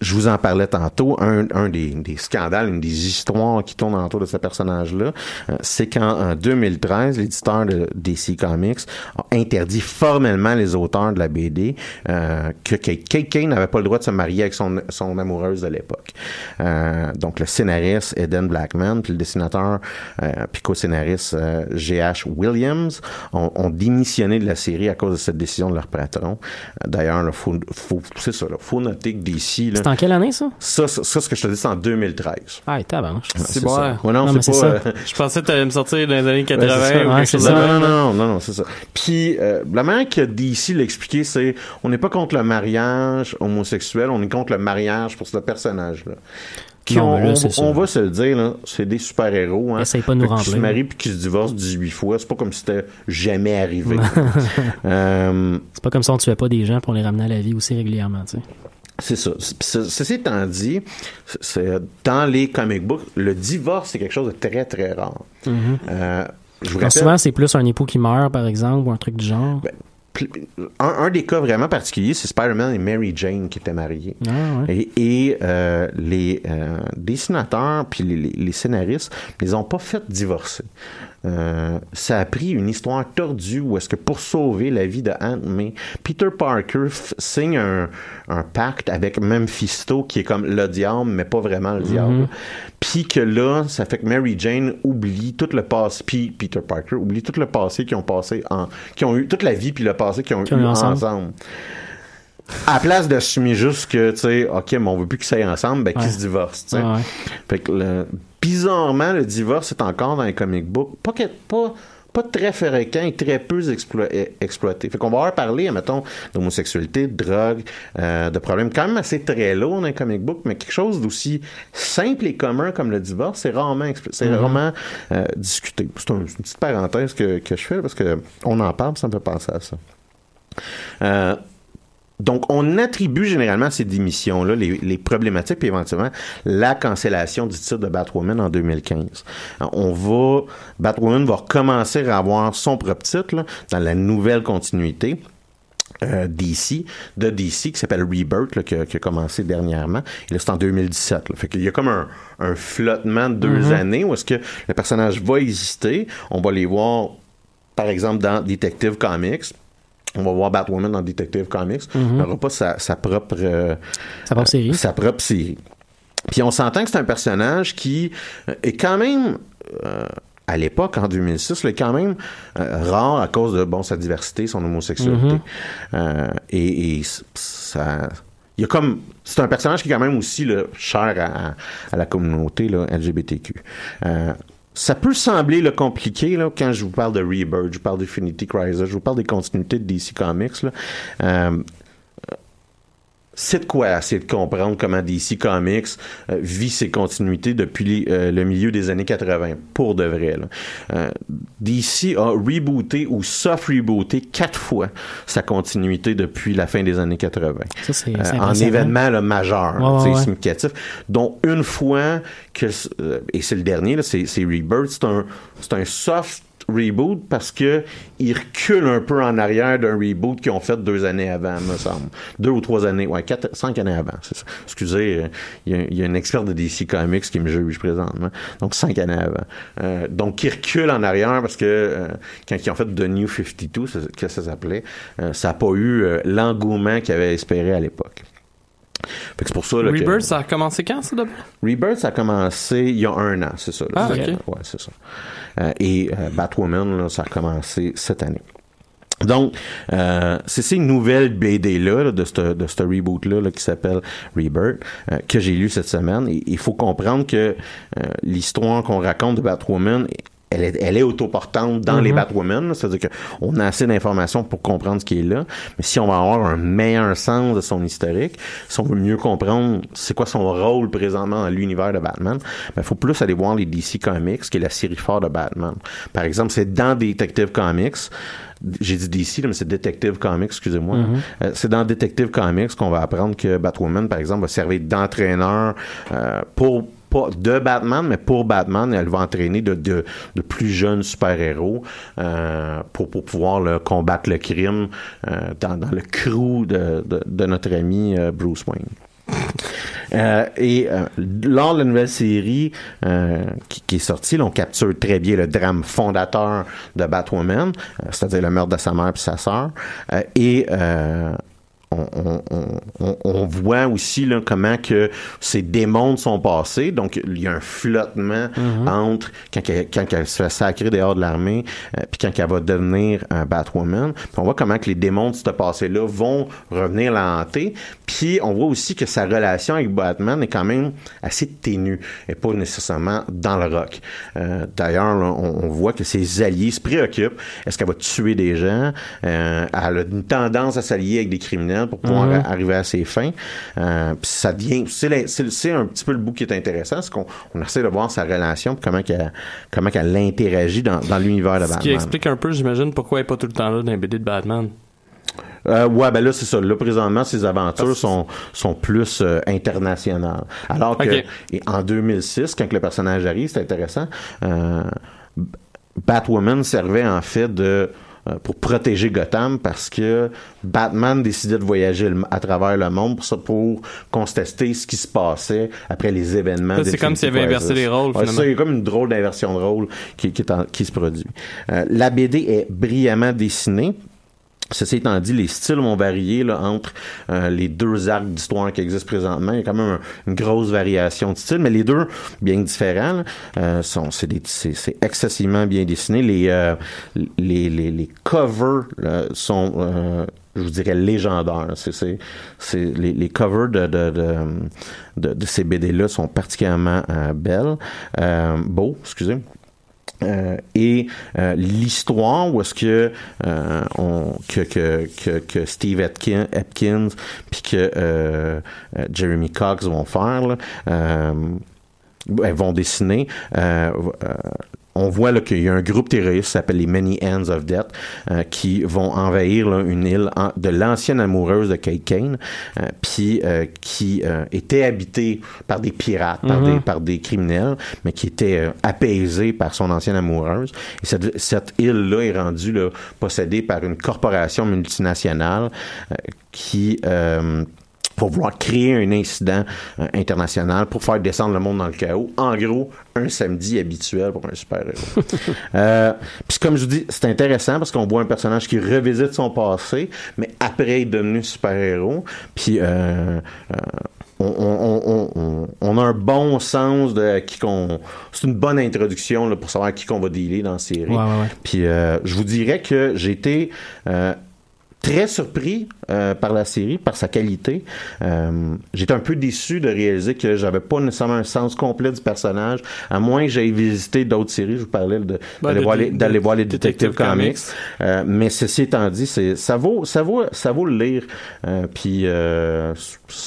S1: je vous en parlais tantôt, un, un des, des scandales, une des histoires qui tournent autour de ce personnage-là, euh, c'est qu'en en 2013, l'éditeur de DC Comics a interdit formellement les auteurs de la BD euh, que Kane n'avait pas le droit de se marier avec son, son amoureuse de l'époque. Euh, donc le scénariste Eden Blackman, puis le dessinateur euh, puis co-scénariste euh, G.H. Williams ont, ont démissionné de la série à cause de cette décision de leur patron. Euh, D'ailleurs, il faut, faut, ça, faut noter que DC... là,
S2: en quelle année, ça?
S1: ça, ça, ça, ce que je te dis, c'est en 2013.
S2: Ah, tabarnouche.
S4: C'est bon.
S1: Ouais, non,
S2: Non,
S1: c'est pas...
S2: ça.
S1: euh,
S4: Je pensais que t'allais me sortir dans les années 80
S1: Ouais, c'est ça.
S4: ou
S2: Ouais,
S4: quelque
S2: c'est
S4: chose
S2: ça.
S4: de
S1: non, non, non, non, non, c'est ça. Puis, euh, la manière que DC l'a expliqué, c'est on n'est pas contre le mariage homosexuel, on est contre le mariage pour ce personnage-là. Qui
S2: Non,
S1: on,
S2: là,
S1: va se le dire, là, c'est des super-héros. Hein,
S2: Essaye pas de nous
S1: Fait Qui se
S2: remplir.
S1: marient puis qui se divorcent 18 fois. C'est pas comme si c'était jamais arrivé. <laughs> euh,
S2: C'est pas comme si on tuait pas des gens pour les ramener à la vie aussi régulièrement, tu sais.
S1: C'est ça. Ceci étant dit, dans les comic books, le divorce, c'est quelque chose de très, très rare. Euh, je vous
S2: Donc,
S1: rappelle,
S2: souvent, c'est plus un époux qui meurt, par exemple, ou un truc du genre.
S1: Ben, un, un des cas vraiment particuliers, c'est Spider-Man et Mary Jane qui étaient mariés.
S2: Ah, ouais.
S1: Et, et, euh, les euh, dessinateurs puis les, les- les scénaristes les ont pas fait divorcer. Euh, ça a pris une histoire tordue où est-ce que pour sauver la vie de Aunt May, Peter Parker signe un, un pacte avec Mephisto qui est comme le diable, mais pas vraiment le diable. Puis que là, ça fait que Mary Jane oublie tout le passé, puis Peter Parker oublie tout le passé qu'ils ont passé en, qui ont eu toute la vie puis le passé qu'ils ont eu
S2: ensemble.
S1: ensemble. À la place d'assumer juste que, tu sais, OK, mais on veut plus qu'ils s'aillent ensemble, ben,
S2: Ouais.
S1: qu'ils se divorcent,
S2: ouais.
S1: Fait que, le- bizarrement, le divorce est encore dans les comic books. Pas, que- pas, pas très fréquent et très peu explo- eh, exploité. Fait qu'on va avoir parlé, mettons, d'homosexualité, de drogue, euh, de problèmes quand même assez très lourds dans un comic book, mais quelque chose d'aussi simple et commun comme le divorce, c'est rarement, c'est
S2: Mhm.
S1: rarement euh, discuté. C'est un- une petite parenthèse que, que je fais parce que on en parle, ça me fait penser à ça. Euh, donc, on attribue généralement à ces démissions-là les, les problématiques, puis éventuellement la cancellation du titre de Batwoman en 2015. Euh, On va, Batwoman va recommencer à avoir son propre titre là, dans la nouvelle continuité. euh, DC, de DC, qui s'appelle Rebirth, là, qui, a, qui a commencé dernièrement. Et là, c'est en 2017. Là. Fait qu'il y a comme un, un flottement de deux
S2: Mhm.
S1: années où est-ce que le personnage va exister. On va les voir, par exemple, dans Detective Comics. On va voir Batwoman dans Detective Comics. On n'aura pas sa, sa propre... euh,
S2: Sa propre série.
S1: Sa propre série. Puis on s'entend que c'est un personnage qui euh, est quand même... euh, à l'époque, en 2006, là, est quand même euh, rare à cause de bon sa diversité, son homosexualité.
S2: Mhm.
S1: Et, ça... Il y a comme... C'est un personnage qui est quand même aussi là, cher à, à la communauté là, LGBTQ. Euh, ça peut sembler là, compliqué là, quand je vous parle de Rebirth, je vous parle d'Infinity Crisis, je vous parle des continuités de DC Comics. Là. Euh, c'est de quoi essayer de comprendre comment DC Comics euh, vit ses continuités depuis euh, le milieu des années 80, pour de vrai. là. Euh, DC a rebooté ou soft rebooté quatre fois sa continuité depuis la fin des années 80.
S2: Ça, c'est- c'est
S1: en événement là, majeur,
S2: Ouais,
S1: significatif, dont une fois que, et c'est le dernier, là, c'est, c'est Rebirth, c'est un, c'est un soft reboot parce que il recule un peu en arrière d'un reboot qu'ils ont fait deux années avant, me semble. Deux ou trois années, ouais, quatre, cinq années avant, c'est ça. Excusez, euh, il y, y a un expert de DC Comics qui me juge présentement. Donc, cinq années avant. Euh, donc, il recule en arrière parce que euh, quand ils ont fait The New 52, c'est- que ça s'appelait, euh, ça n'a pas eu euh, l'engouement qu'ils avaient espéré à l'époque. Fait que c'est pour ça là, que-
S4: Rebirth, ça a commencé quand, ça, d'abord?
S1: Rebirth, ça a commencé il y a un an, c'est ça. là.
S4: Ah, ok.
S1: Ouais, c'est ça. Euh, et euh, Batwoman, là, ça a commencé cette année. Donc, euh, c'est ces nouvelles BD-là, là, de ce de reboot-là là, qui s'appelle Rebirth, euh, que j'ai lu cette semaine. Il faut comprendre que euh, l'histoire qu'on raconte de Batwoman, elle est, elle est autoportante dans
S2: Mhm.
S1: les Batwoman. là. C'est-à-dire qu'on a assez d'informations pour comprendre ce qui est là. Mais si on va avoir un meilleur sens de son historique, si on veut mieux comprendre c'est quoi son rôle présentement dans l'univers de Batman, il faut plus aller voir les DC Comics, qui est la série phare de Batman. Par exemple, c'est dans Detective Comics, j'ai dit DC, là, mais c'est Detective Comics, excusez-moi.
S2: Mhm.
S1: Euh, c'est dans Detective Comics qu'on va apprendre que Batwoman, par exemple, va servir d'entraîneur euh, pour pas de Batman, mais pour Batman, elle va entraîner de, de, de plus jeunes super-héros euh, pour, pour pouvoir là, combattre le crime euh, dans, dans le crew de, notre ami euh, Bruce Wayne. <laughs> Euh, et euh, lors de la nouvelle série euh, qui, qui est sortie, là, on capture très bien le drame fondateur de Batwoman, c'est-à-dire le meurtre de sa mère et sa sœur. Et on, on- on- on- on voit aussi là, comment que ces démons sont passés. Donc, il y a un flottement entre quand, elle, quand elle se fait sacrer dehors de l'armée, euh, puis quand elle va devenir un Batwoman. Puis on voit comment que les démons de ce passé-là vont revenir la hanter. Puis on voit aussi que sa relation avec Batman est quand même assez ténue et pas nécessairement dans le rock. Euh, D'ailleurs, on voit que ses alliés se préoccupent. Est-ce qu'elle va tuer des gens? Euh, elle a une tendance à s'allier avec des criminels pour pouvoir
S2: Mhm.
S1: arriver à ses fins. Euh, puis ça devient... C'est un petit peu le bout qui est intéressant, c'est qu'on on essaie de voir sa relation puis comment qu'elle comment qu'elle interagit dans, dans l'univers de
S4: Ce
S1: Batman.
S4: qui explique un peu, j'imagine, pourquoi elle n'est pas tout le temps là dans les BD de Batman.
S1: Euh, ouais, ben là, c'est ça. Là, présentement, ses aventures sont, sont plus euh, internationales. Alors que, et en 2006, quand le personnage arrive, c'est intéressant, euh, Batwoman servait en fait de pour protéger Gotham parce que Batman décidait de voyager à travers le monde pour, ça, pour contester ce qui se passait après les événements.
S4: C'est comme s'il avait inversé les rôles,
S1: Ouais,
S4: finalement.
S1: ça, il y a comme une drôle d'inversion de rôle qui, qui, est en- qui se produit. Euh, la BD est brillamment dessinée. Ceci étant dit, les styles vont varier là, entre euh, les deux arcs d'histoire qui existent présentement. Il y a quand même un- une grosse variation de style, mais les deux, bien différents, euh, sont c'est des- c'est c'est excessivement bien dessiné. Les, euh, les, les, les covers là, sont, euh, je vous dirais, légendaires. C'est c'est- c'est les, les covers de, de, de, de, de ces BD-là sont particulièrement euh, belles, euh, beaux, excusez. Euh, et euh, l'histoire où est-ce que, euh, on, que, que, que, que Steve Atkin, Atkins puis que euh, euh, Jeremy Cox vont faire, là, euh, ben, vont dessiner. On voit là, qu'il y a un groupe terroriste qui s'appelle les Many Hands of Death euh, qui vont envahir là, une île en- de l'ancienne amoureuse de Kate Kane, euh, puis euh, qui euh, était habitée par des pirates, par,
S6: Mhm.
S1: des, par des criminels, mais qui était euh, apaisée par son ancienne amoureuse. Et cette, cette île-là est rendue là, possédée par une corporation multinationale euh, qui... pour vouloir créer un incident euh, international pour faire descendre le monde dans le chaos. En gros, un samedi habituel pour un super-héros. <laughs> euh, Puis comme je vous dis, c'est intéressant parce qu'on voit un personnage qui revisite son passé, mais après il est devenu super-héros. Puis euh, euh, on, on, on, on, a un bon sens de qui qu'on... C'est une bonne introduction là, pour savoir à qui qu'on va dealer dans la série.
S2: Ouais, ouais, ouais.
S1: Puis euh, je vous dirais que j'ai été euh, très surpris euh, par la série, par sa qualité. Euh, J'étais un peu déçu de réaliser que j'avais pas nécessairement un sens complet du personnage, à moins que j'aille visiter d'autres séries. Je vous parlais de-
S4: Ben,
S1: d'aller voir, les-
S4: de-
S1: d'aller voir les
S4: Detective
S1: Detective Comics.
S4: Comics.
S1: Euh, mais ceci étant dit, ça vaut ça vaut ça vaut le lire. Puis je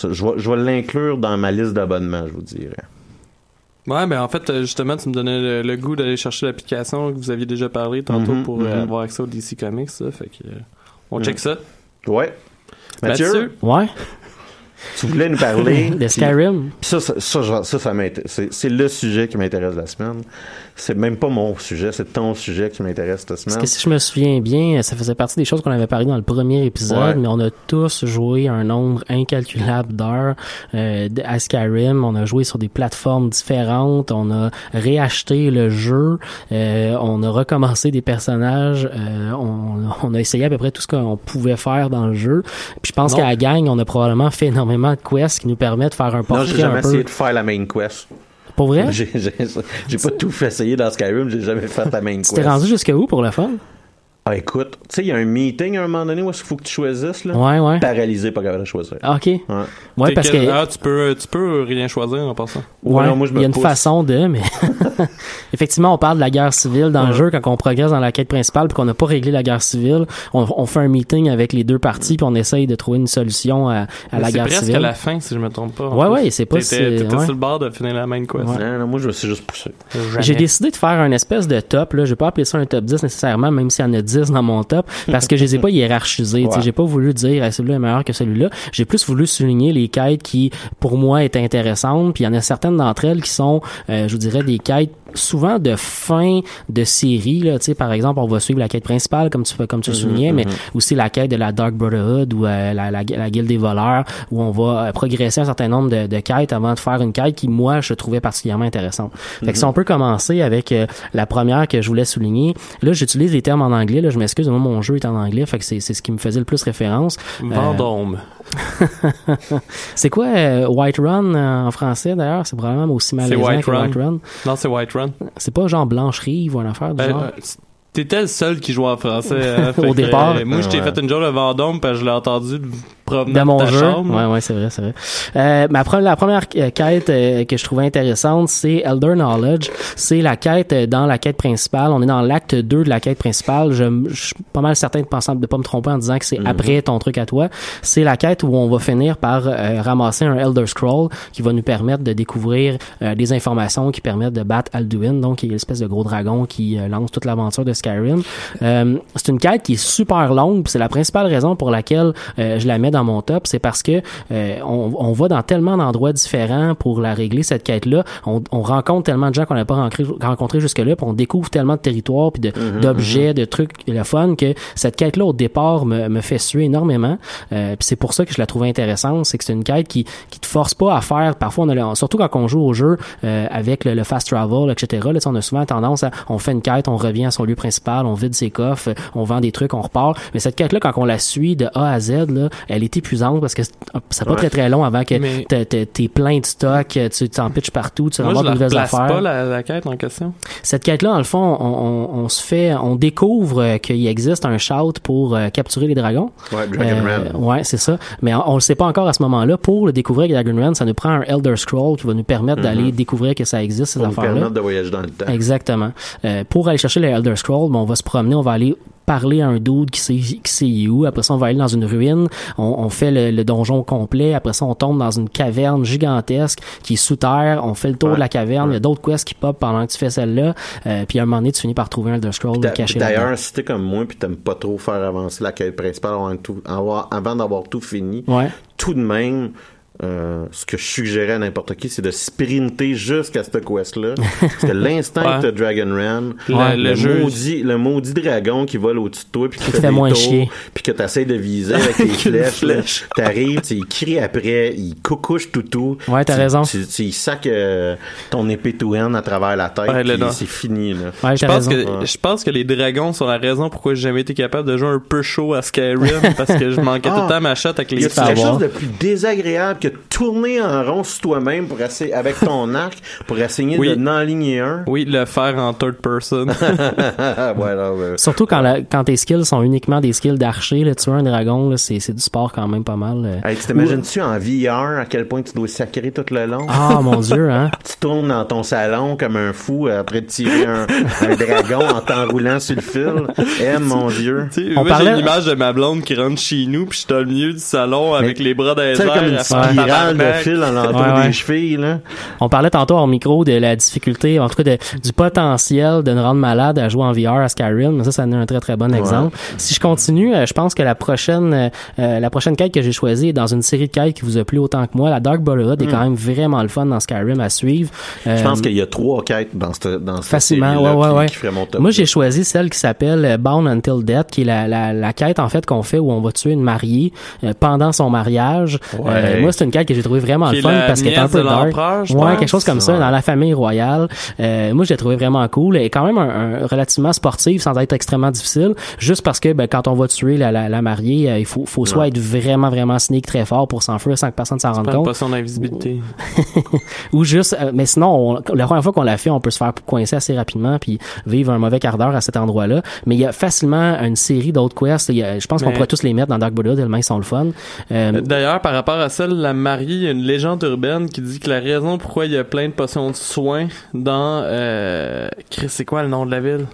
S1: vais je vais l'inclure dans ma liste d'abonnements, je vous dirais.
S4: Ouais, ben en fait, justement, tu me donnais le, le goût d'aller chercher l'application que vous aviez déjà parlé tantôt
S1: Mhm,
S4: pour
S1: mhm.
S4: avoir accès au DC Comics, ça. Fait que, on check ça.
S1: Ouais. Mathieu,
S4: Là-dessus,
S2: Ouais.
S1: Tu voulais nous parler <laughs>
S2: De Skyrim.
S1: Ça, ça, ça, ça, ça c'est le sujet qui m'intéresse la semaine. C'est même pas mon sujet, c'est ton sujet qui m'intéresse cette
S2: Parce
S1: semaine.
S2: que si je me souviens bien, ça faisait partie des choses qu'on avait parlé dans le premier épisode,
S1: Ouais.
S2: mais on a tous joué un nombre incalculable d'heures euh, à Skyrim. On a joué sur des plateformes différentes. On a réacheté le jeu. euh, on a recommencé des personnages. euh, on, on a essayé à peu près tout ce qu'on pouvait faire dans le jeu. Puis je pense qu'à la gang, on a probablement fait énormément de quests qui nous permettent de faire un
S1: Non,
S2: portrait
S1: j'ai jamais
S2: un peu...
S1: essayé de faire la main quest.
S2: Pour vrai? <laughs>
S1: J'ai pas tout fait essayer dans Skyrim, j'ai jamais fait la main quest.
S2: t'es rendu jusqu'à où pour le fun?
S1: Ah, écoute, tu sais, il y a un meeting à un moment donné où il faut que tu choisisses, là?
S2: Ouais, ouais.
S1: Paralysé, pas capable de choisir.
S2: Ah, OK.
S1: Ouais.
S2: Ouais, parce
S4: quel-
S2: que...
S4: Ah, tu peux, tu peux rien choisir en passant.
S2: Ouais,
S1: non, moi, je me
S2: il y a une
S1: pousse.
S2: façon de, mais <laughs> effectivement, on parle de la guerre civile dans le
S1: Ouais.
S2: jeu quand on progresse dans la quête principale puis qu'on n'a pas réglé la guerre civile. On, on fait un meeting avec les deux parties puis on essaye de trouver une solution à, à
S4: Mais
S2: la
S4: C'est
S2: guerre
S4: presque
S2: civile.
S4: à la fin, si je me trompe pas.
S2: Ouais, ouais, c'est pas
S4: T'étais
S2: ouais.
S4: sur le bord de finir la main quest.
S2: Ouais.
S1: Non, non, moi, je me suis juste poussé.
S2: J'ai décidé de faire un espèce de top. Là. Je vais pas appeler ça un top 10 nécessairement, même s'il y en a 10 dans mon top, parce que je les ai pas <laughs> hiérarchisés.
S1: Ouais.
S2: J'ai pas voulu dire ah, celui-là est meilleur que celui-là. J'ai plus voulu souligner les quêtes qui, pour moi, étaient intéressantes. Puis il y en a certaines d'entre elles qui sont, euh, je vous dirais, des quêtes souvent de fin de série. Là. Tu sais, par exemple, on va suivre la quête principale, comme tu, comme tu
S1: Mhm,
S2: soulignais, mais
S1: mhm.
S2: aussi la quête de la Dark Brotherhood ou euh, la, la, la Guilde des voleurs, où on va euh, progresser un certain nombre de, de quêtes avant de faire une quête qui, moi, je trouvais particulièrement intéressante. Fait que si
S1: Mhm.
S2: on peut commencer avec euh, la première que je voulais souligner, là, j'utilise les termes en anglais, là, je m'excuse, moi, mon jeu est en anglais, fait que c'est c'est ce qui me faisait le plus référence. Euh,
S4: Vendôme. <laughs>
S2: c'est quoi euh, White Run euh, en français, d'ailleurs? C'est probablement aussi
S4: C'est
S2: malaisant
S4: White
S2: que
S4: Run.
S2: White Run.
S4: Non, c'est White Run.
S2: C'est pas genre Blanche-Rive ou une affaire du
S4: Euh,
S2: genre?
S4: euh, T'étais le seul qui jouait en français. hein, <laughs>
S2: Au départ.
S4: euh, moi, je t'ai
S1: Ouais.
S4: fait une joke de Vendôme parce que je l'ai entendu
S2: dans mon
S4: ta
S2: jeu.
S4: chambre.
S2: Ouais, ouais, c'est vrai, c'est vrai. Euh, ma pre- la première euh, quête euh, que je trouvais intéressante, c'est Elder Knowledge. C'est la quête euh, dans la quête principale. On est dans l'acte 2 de la quête principale. Je, je suis pas mal certain de penser de pas me tromper en disant que c'est
S1: Mhm.
S2: après ton truc à toi. C'est la quête où on va finir par euh, ramasser un Elder Scroll qui va nous permettre de découvrir euh, des informations qui permettent de battre Alduin, donc qui est l'espèce de gros dragon qui lance toute l'aventure de Skyrim. Euh, c'est une quête qui est super longue, c'est la principale raison pour laquelle euh, je la mets dans mon top, c'est parce que euh, on, on va dans tellement d'endroits différents pour la régler cette quête-là. On, on rencontre tellement de gens qu'on n'a pas rencontré, rencontré jusque-là, puis on découvre tellement de territoires, puis de-
S1: Mhm,
S2: d'objets, de trucs, le fun que cette quête-là au départ me, me fait suer énormément. Euh, puis c'est pour ça que je la trouve intéressante, c'est que c'est une quête qui qui te force pas à faire. Parfois, on a le- surtout quand on joue au jeu euh, avec le, le fast travel, etc. Là, on a souvent tendance à on fait une quête, on revient à son lieu principal, on vide ses coffres, on vend des trucs, on repart. Mais cette quête-là, quand on la suit de A à Z, là, elle est est épuisante parce que c'est- ça pas
S4: Ouais.
S2: très très long avant que
S4: Mais-
S2: t'es- plein de stock, tu t'en pitches partout, tu ramasses de
S4: la
S2: nouvelles
S4: place
S2: affaires.
S4: pas, la, la quête en question.
S2: Cette quête-là, dans le fond, on, on, on se fait, on découvre euh, qu'il existe un shout pour euh, capturer les dragons.
S1: Ouais, Dragon
S2: Euh. Ouais, c'est ça. Mais on, on le sait pas encore à ce moment-là. Pour le découvrir Dragon Ram, ça nous prend un Elder Scroll qui va nous permettre d'aller découvrir que ça existe, ces.
S1: Pour
S2: affaires-là.
S1: permettre de voyager dans le temps.
S2: Exactement. Euh, pour aller chercher le Elder Scroll, ben, on va se promener, on va aller parler à un dude qui sait qui sait où. Après ça, on va aller dans une ruine. On, on fait le, le donjon complet. Après ça, on tombe dans une caverne gigantesque qui est sous terre. On fait le tour
S1: Ouais.
S2: de la caverne. Il y a d'autres quests qui pop pendant que tu fais celle-là. Euh, puis à un moment donné, tu finis par trouver un Elder Scroll caché.
S1: D'ailleurs, si t'es comme moi puis t'aimes pas trop faire avancer la quête principale avant, tout- avoir- avant d'avoir tout fini,
S2: Ouais.
S1: tout de même, euh, ce que je suggérais à n'importe qui, c'est de sprinter jusqu'à cette quest-là. Parce que
S4: Ouais.
S1: que t'as Dragon Ram,
S4: Le-
S1: le,
S4: le jeu-
S1: maudit, le maudit dragon qui vole au-dessus de toi puis qui fait
S2: fait
S1: des
S2: moins
S1: tours,
S2: chier.
S1: puis que t'essayes de viser avec <laughs> tes flèches, là. t'arrives, tu cries après, il coucouche toutou.
S2: Ouais, t'as raison.
S1: Tu, tu y sacs euh, ton épée to end à travers la tête,
S4: Ouais,
S1: c'est fini, là.
S2: Ouais,
S4: Je pense, que, je pense que les dragons sont la raison pourquoi j'ai jamais été capable de jouer un peu chaud à Skyrim <laughs> parce que je manquais tout le temps ma shot avec
S1: Il
S4: les
S1: y a quelque chose de plus désagréable que de tourner en rond sur toi-même pour essayer, avec ton <laughs> arc pour essayer
S4: Oui.
S1: de n'enligner un.
S4: Oui, le faire en third person.
S1: voilà, <laughs> ouais.
S2: Surtout quand, la- quand tes skills sont uniquement des skills d'archer, là, tuer un dragon, c'est, c'est du sport quand même pas mal. euh.
S1: Hey, tu t'imagines-tu en VR à quel point tu dois sacrer tout le long?
S2: Ah mon dieu, hein? <laughs>
S1: Tu tournes dans ton salon comme un fou après de tirer un, un dragon en t'enroulant sur le fil. Eh mon dieu.
S4: Tu
S2: On
S4: moi,
S2: parlait-
S4: j'ai l'image de ma blonde qui rentre chez nous, puis je suis le milieu du salon avec les bras dans les
S1: Tu
S4: airs.
S1: Comme une
S4: à faire
S1: spirale de
S4: tabarnak.
S1: fil en l'entour
S2: Ouais, ouais.
S1: des chevilles, là.
S2: On parlait tantôt en micro de la difficulté, en tout cas de- du potentiel de nous rendre malade à jouer en VR à Skyrim. Ça, ça en est un très très bon exemple. Si je continue, euh, je pense que la prochaine euh, euh, la prochaine quête que j'ai choisie est dans une série de quêtes qui vous a plu autant que moi. La Dark Brotherhood est quand même vraiment le fun dans Skyrim à suivre.
S1: Hmm. Je
S2: Euh,
S1: pense qu'il y a trois quêtes dans cette, dans cette
S2: Facilement,
S1: série-là
S2: ouais, ouais,
S1: qui,
S2: ouais.
S1: qui ferait mon top.
S2: Moi, j'ai choisi celle qui s'appelle euh, Bound Until Death, qui est la, la, la quête, en fait, qu'on fait où on va tuer une mariée euh, pendant son mariage. Euh, moi, c'est une quête que j'ai trouvé vraiment fun parce qu'elle est un peu dark. Ouais,
S4: pense.
S2: quelque chose comme ça, dans la famille royale. Euh, moi, je l'ai trouvé vraiment cool et quand même un, un relativement sportif sans être extrêmement difficile. Juste parce que ben, quand on va tuer la, la, la mariée, euh, il faut, faut soit
S1: Ouais.
S2: être vraiment, vraiment sneak très fort pour s'enfuir sans que personne s'en rende
S4: Pas
S2: compte.
S4: potion d'invisibilité. <laughs>
S2: Ou juste, euh, mais sinon, on- la première fois qu'on l'a fait, on peut se faire coincer assez rapidement puis vivre un mauvais quart d'heure à cet endroit-là. Mais il y a facilement une série d'autres quests. Il y a- je pense qu'on pourrait tous les mettre dans Dark Buddha tellement ils sont le fun. Euh,
S4: D'ailleurs, par rapport à celle de la mariée, il y a une légende urbaine qui dit que la raison pourquoi il y a plein de potions de soins dans... Euh... C'est quoi le nom de la ville?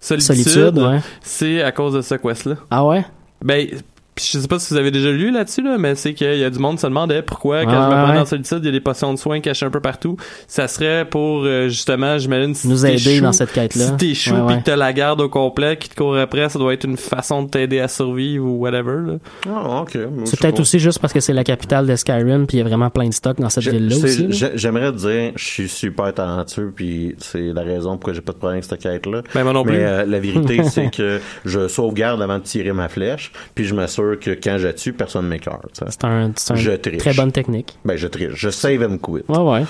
S4: Solitude.
S2: Solitude, ouais.
S4: C'est à cause de ce quest-là.
S2: Ah ouais?
S4: Ben, pis je sais pas si vous avez déjà lu là-dessus, là, mais c'est qu'il y a du monde qui se demandait pourquoi, quand
S2: Ah,
S4: je me prends
S2: ouais.
S4: dans Solitude, il y a des potions de soins cachées un peu partout. Ça serait pour, euh, justement, j'imagine, si
S2: Nous aider dans cette quête-là.
S4: Si t'échoues
S2: Ouais,
S4: pis que t'as la garde au complet qui te court après, ça doit être une façon de t'aider à survivre ou whatever, là.
S1: Ah, ok.
S2: C'est peut-être aussi juste parce que c'est la capitale de Skyrim puis il y a vraiment plein de stock dans cette ville-là aussi.
S1: J'aimerais dire, je suis super talentueux, puis c'est la raison pourquoi j'ai pas de problème avec cette quête-là.
S4: Ben, moi non
S1: Mais
S4: plus.
S1: euh, la vérité, <laughs> c'est que je sauvegarde avant de tirer ma flèche, puis je m'assure que quand je tue, personne ne sais.
S2: C'est un, c'est un
S1: Je triche.
S2: très bonne technique.
S1: Ben, je triche. Je save and quit.
S2: Ouais, ouais.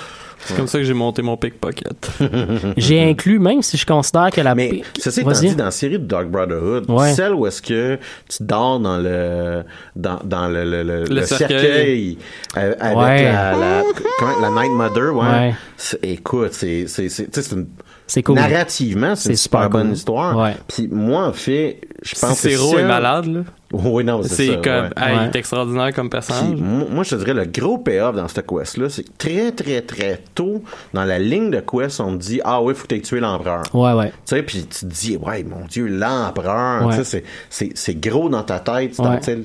S4: C'est comme ça que j'ai monté mon pickpocket. <laughs>
S2: J'ai inclus, même si je considère que la...
S1: Mais ceci étant dit, dans la série de Dark Brotherhood,
S2: Ouais.
S1: celle où est-ce que tu dors dans le dans, dans le, le, le, le
S4: cercueil.
S1: cercueil avec
S2: Ouais.
S1: la, la, comment- la Night Mother, ouais. Écoute, c'est c'est c'est tu sais, c'est une
S2: C'est cool.
S1: narrativement, c'est une
S2: C'est
S1: super,
S2: super
S1: bonne
S2: cool.
S1: histoire.
S2: Ouais.
S1: Puis moi en fait, je pense que
S4: Cicero est malade, là. <laughs>
S1: Oui, non, c'est
S4: C'est
S1: ça.
S4: comme,
S1: ouais.
S4: hey, il est extraordinaire comme personnage.
S1: moi, moi, je te dirais, le gros payoff dans cette quest-là, c'est que très, très, très tôt, dans la ligne de quest, on te dit, ah oui, faut que tu aies tué l'empereur.
S2: Ouais, ouais.
S1: Tu sais, puis tu te dis, ouais, mon Dieu, l'empereur,
S2: Ouais.
S1: tu sais, c'est- c'est c'est gros dans ta tête,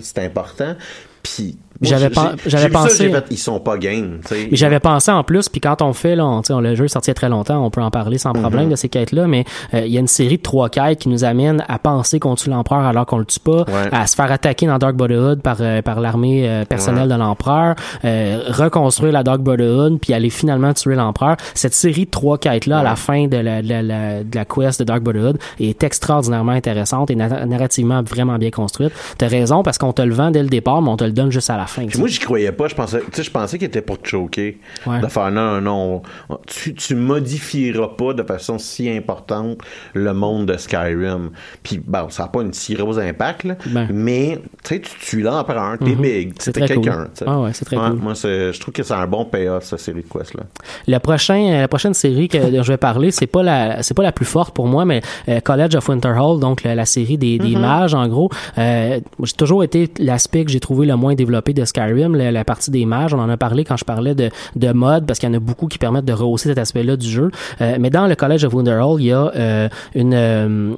S1: c'est important. Puis,
S2: J'avais j'avais
S1: ça,
S2: pensé-
S1: j'ai fait, ils sont pas game,
S2: j'avais pensé en plus, puis quand on fait, là, on, on- le jeu est sorti il y a très longtemps, on peut en parler sans problème
S1: Mhm.
S2: de ces quêtes-là, mais euh, il y a une série de trois quêtes qui nous amènent à penser qu'on tue l'empereur alors qu'on le tue pas,
S1: Ouais.
S2: à se faire attaquer dans Dark Brotherhood par, euh, par l'armée euh, personnelle de l'empereur, euh, reconstruire la Dark Brotherhood, puis aller finalement tuer l'empereur. Cette série de trois quêtes-là, à la fin de la, de, la, la- de la quest de Dark Brotherhood, est extraordinairement intéressante et na- narrativement vraiment bien construite. T'as raison, parce qu'on te le vend dès le départ, mais on te le donne juste à la fin.
S1: Puis moi, j'y croyais pas. Je pensais, je pensais qu'il était pour te choquer.
S2: Ouais.
S1: De faire non, non, on- tu, tu modifieras pas de façon si importante le monde de Skyrim. Puis bon, ça n'a pas une si gros impact, là,
S2: Ben.
S1: mais tu tu l'empereur, t'es
S2: Mhm.
S1: big,
S2: C'est
S1: t'es
S2: cool.
S1: quelqu'un.
S2: Ah ouais, c'est très
S1: Ouais,
S2: cool.
S1: Moi, je trouve que c'est un bon payoff, cette série de quests là.
S2: Le prochain, euh, la prochaine série que dont je vais parler, c'est pas la, c'est pas la plus forte pour moi, mais euh, College of Winterhold, donc la, la série des, des
S6: Mhm.
S2: mages, en gros. Euh, j'ai toujours été l'aspect que j'ai trouvé le moins développé de Skyrim, la, la partie des mages. On en a parlé quand je parlais de, de mode, parce qu'il y en a beaucoup qui permettent de rehausser cet aspect-là du jeu. Euh, mais dans le College of Winterhold, il y a euh, une, euh,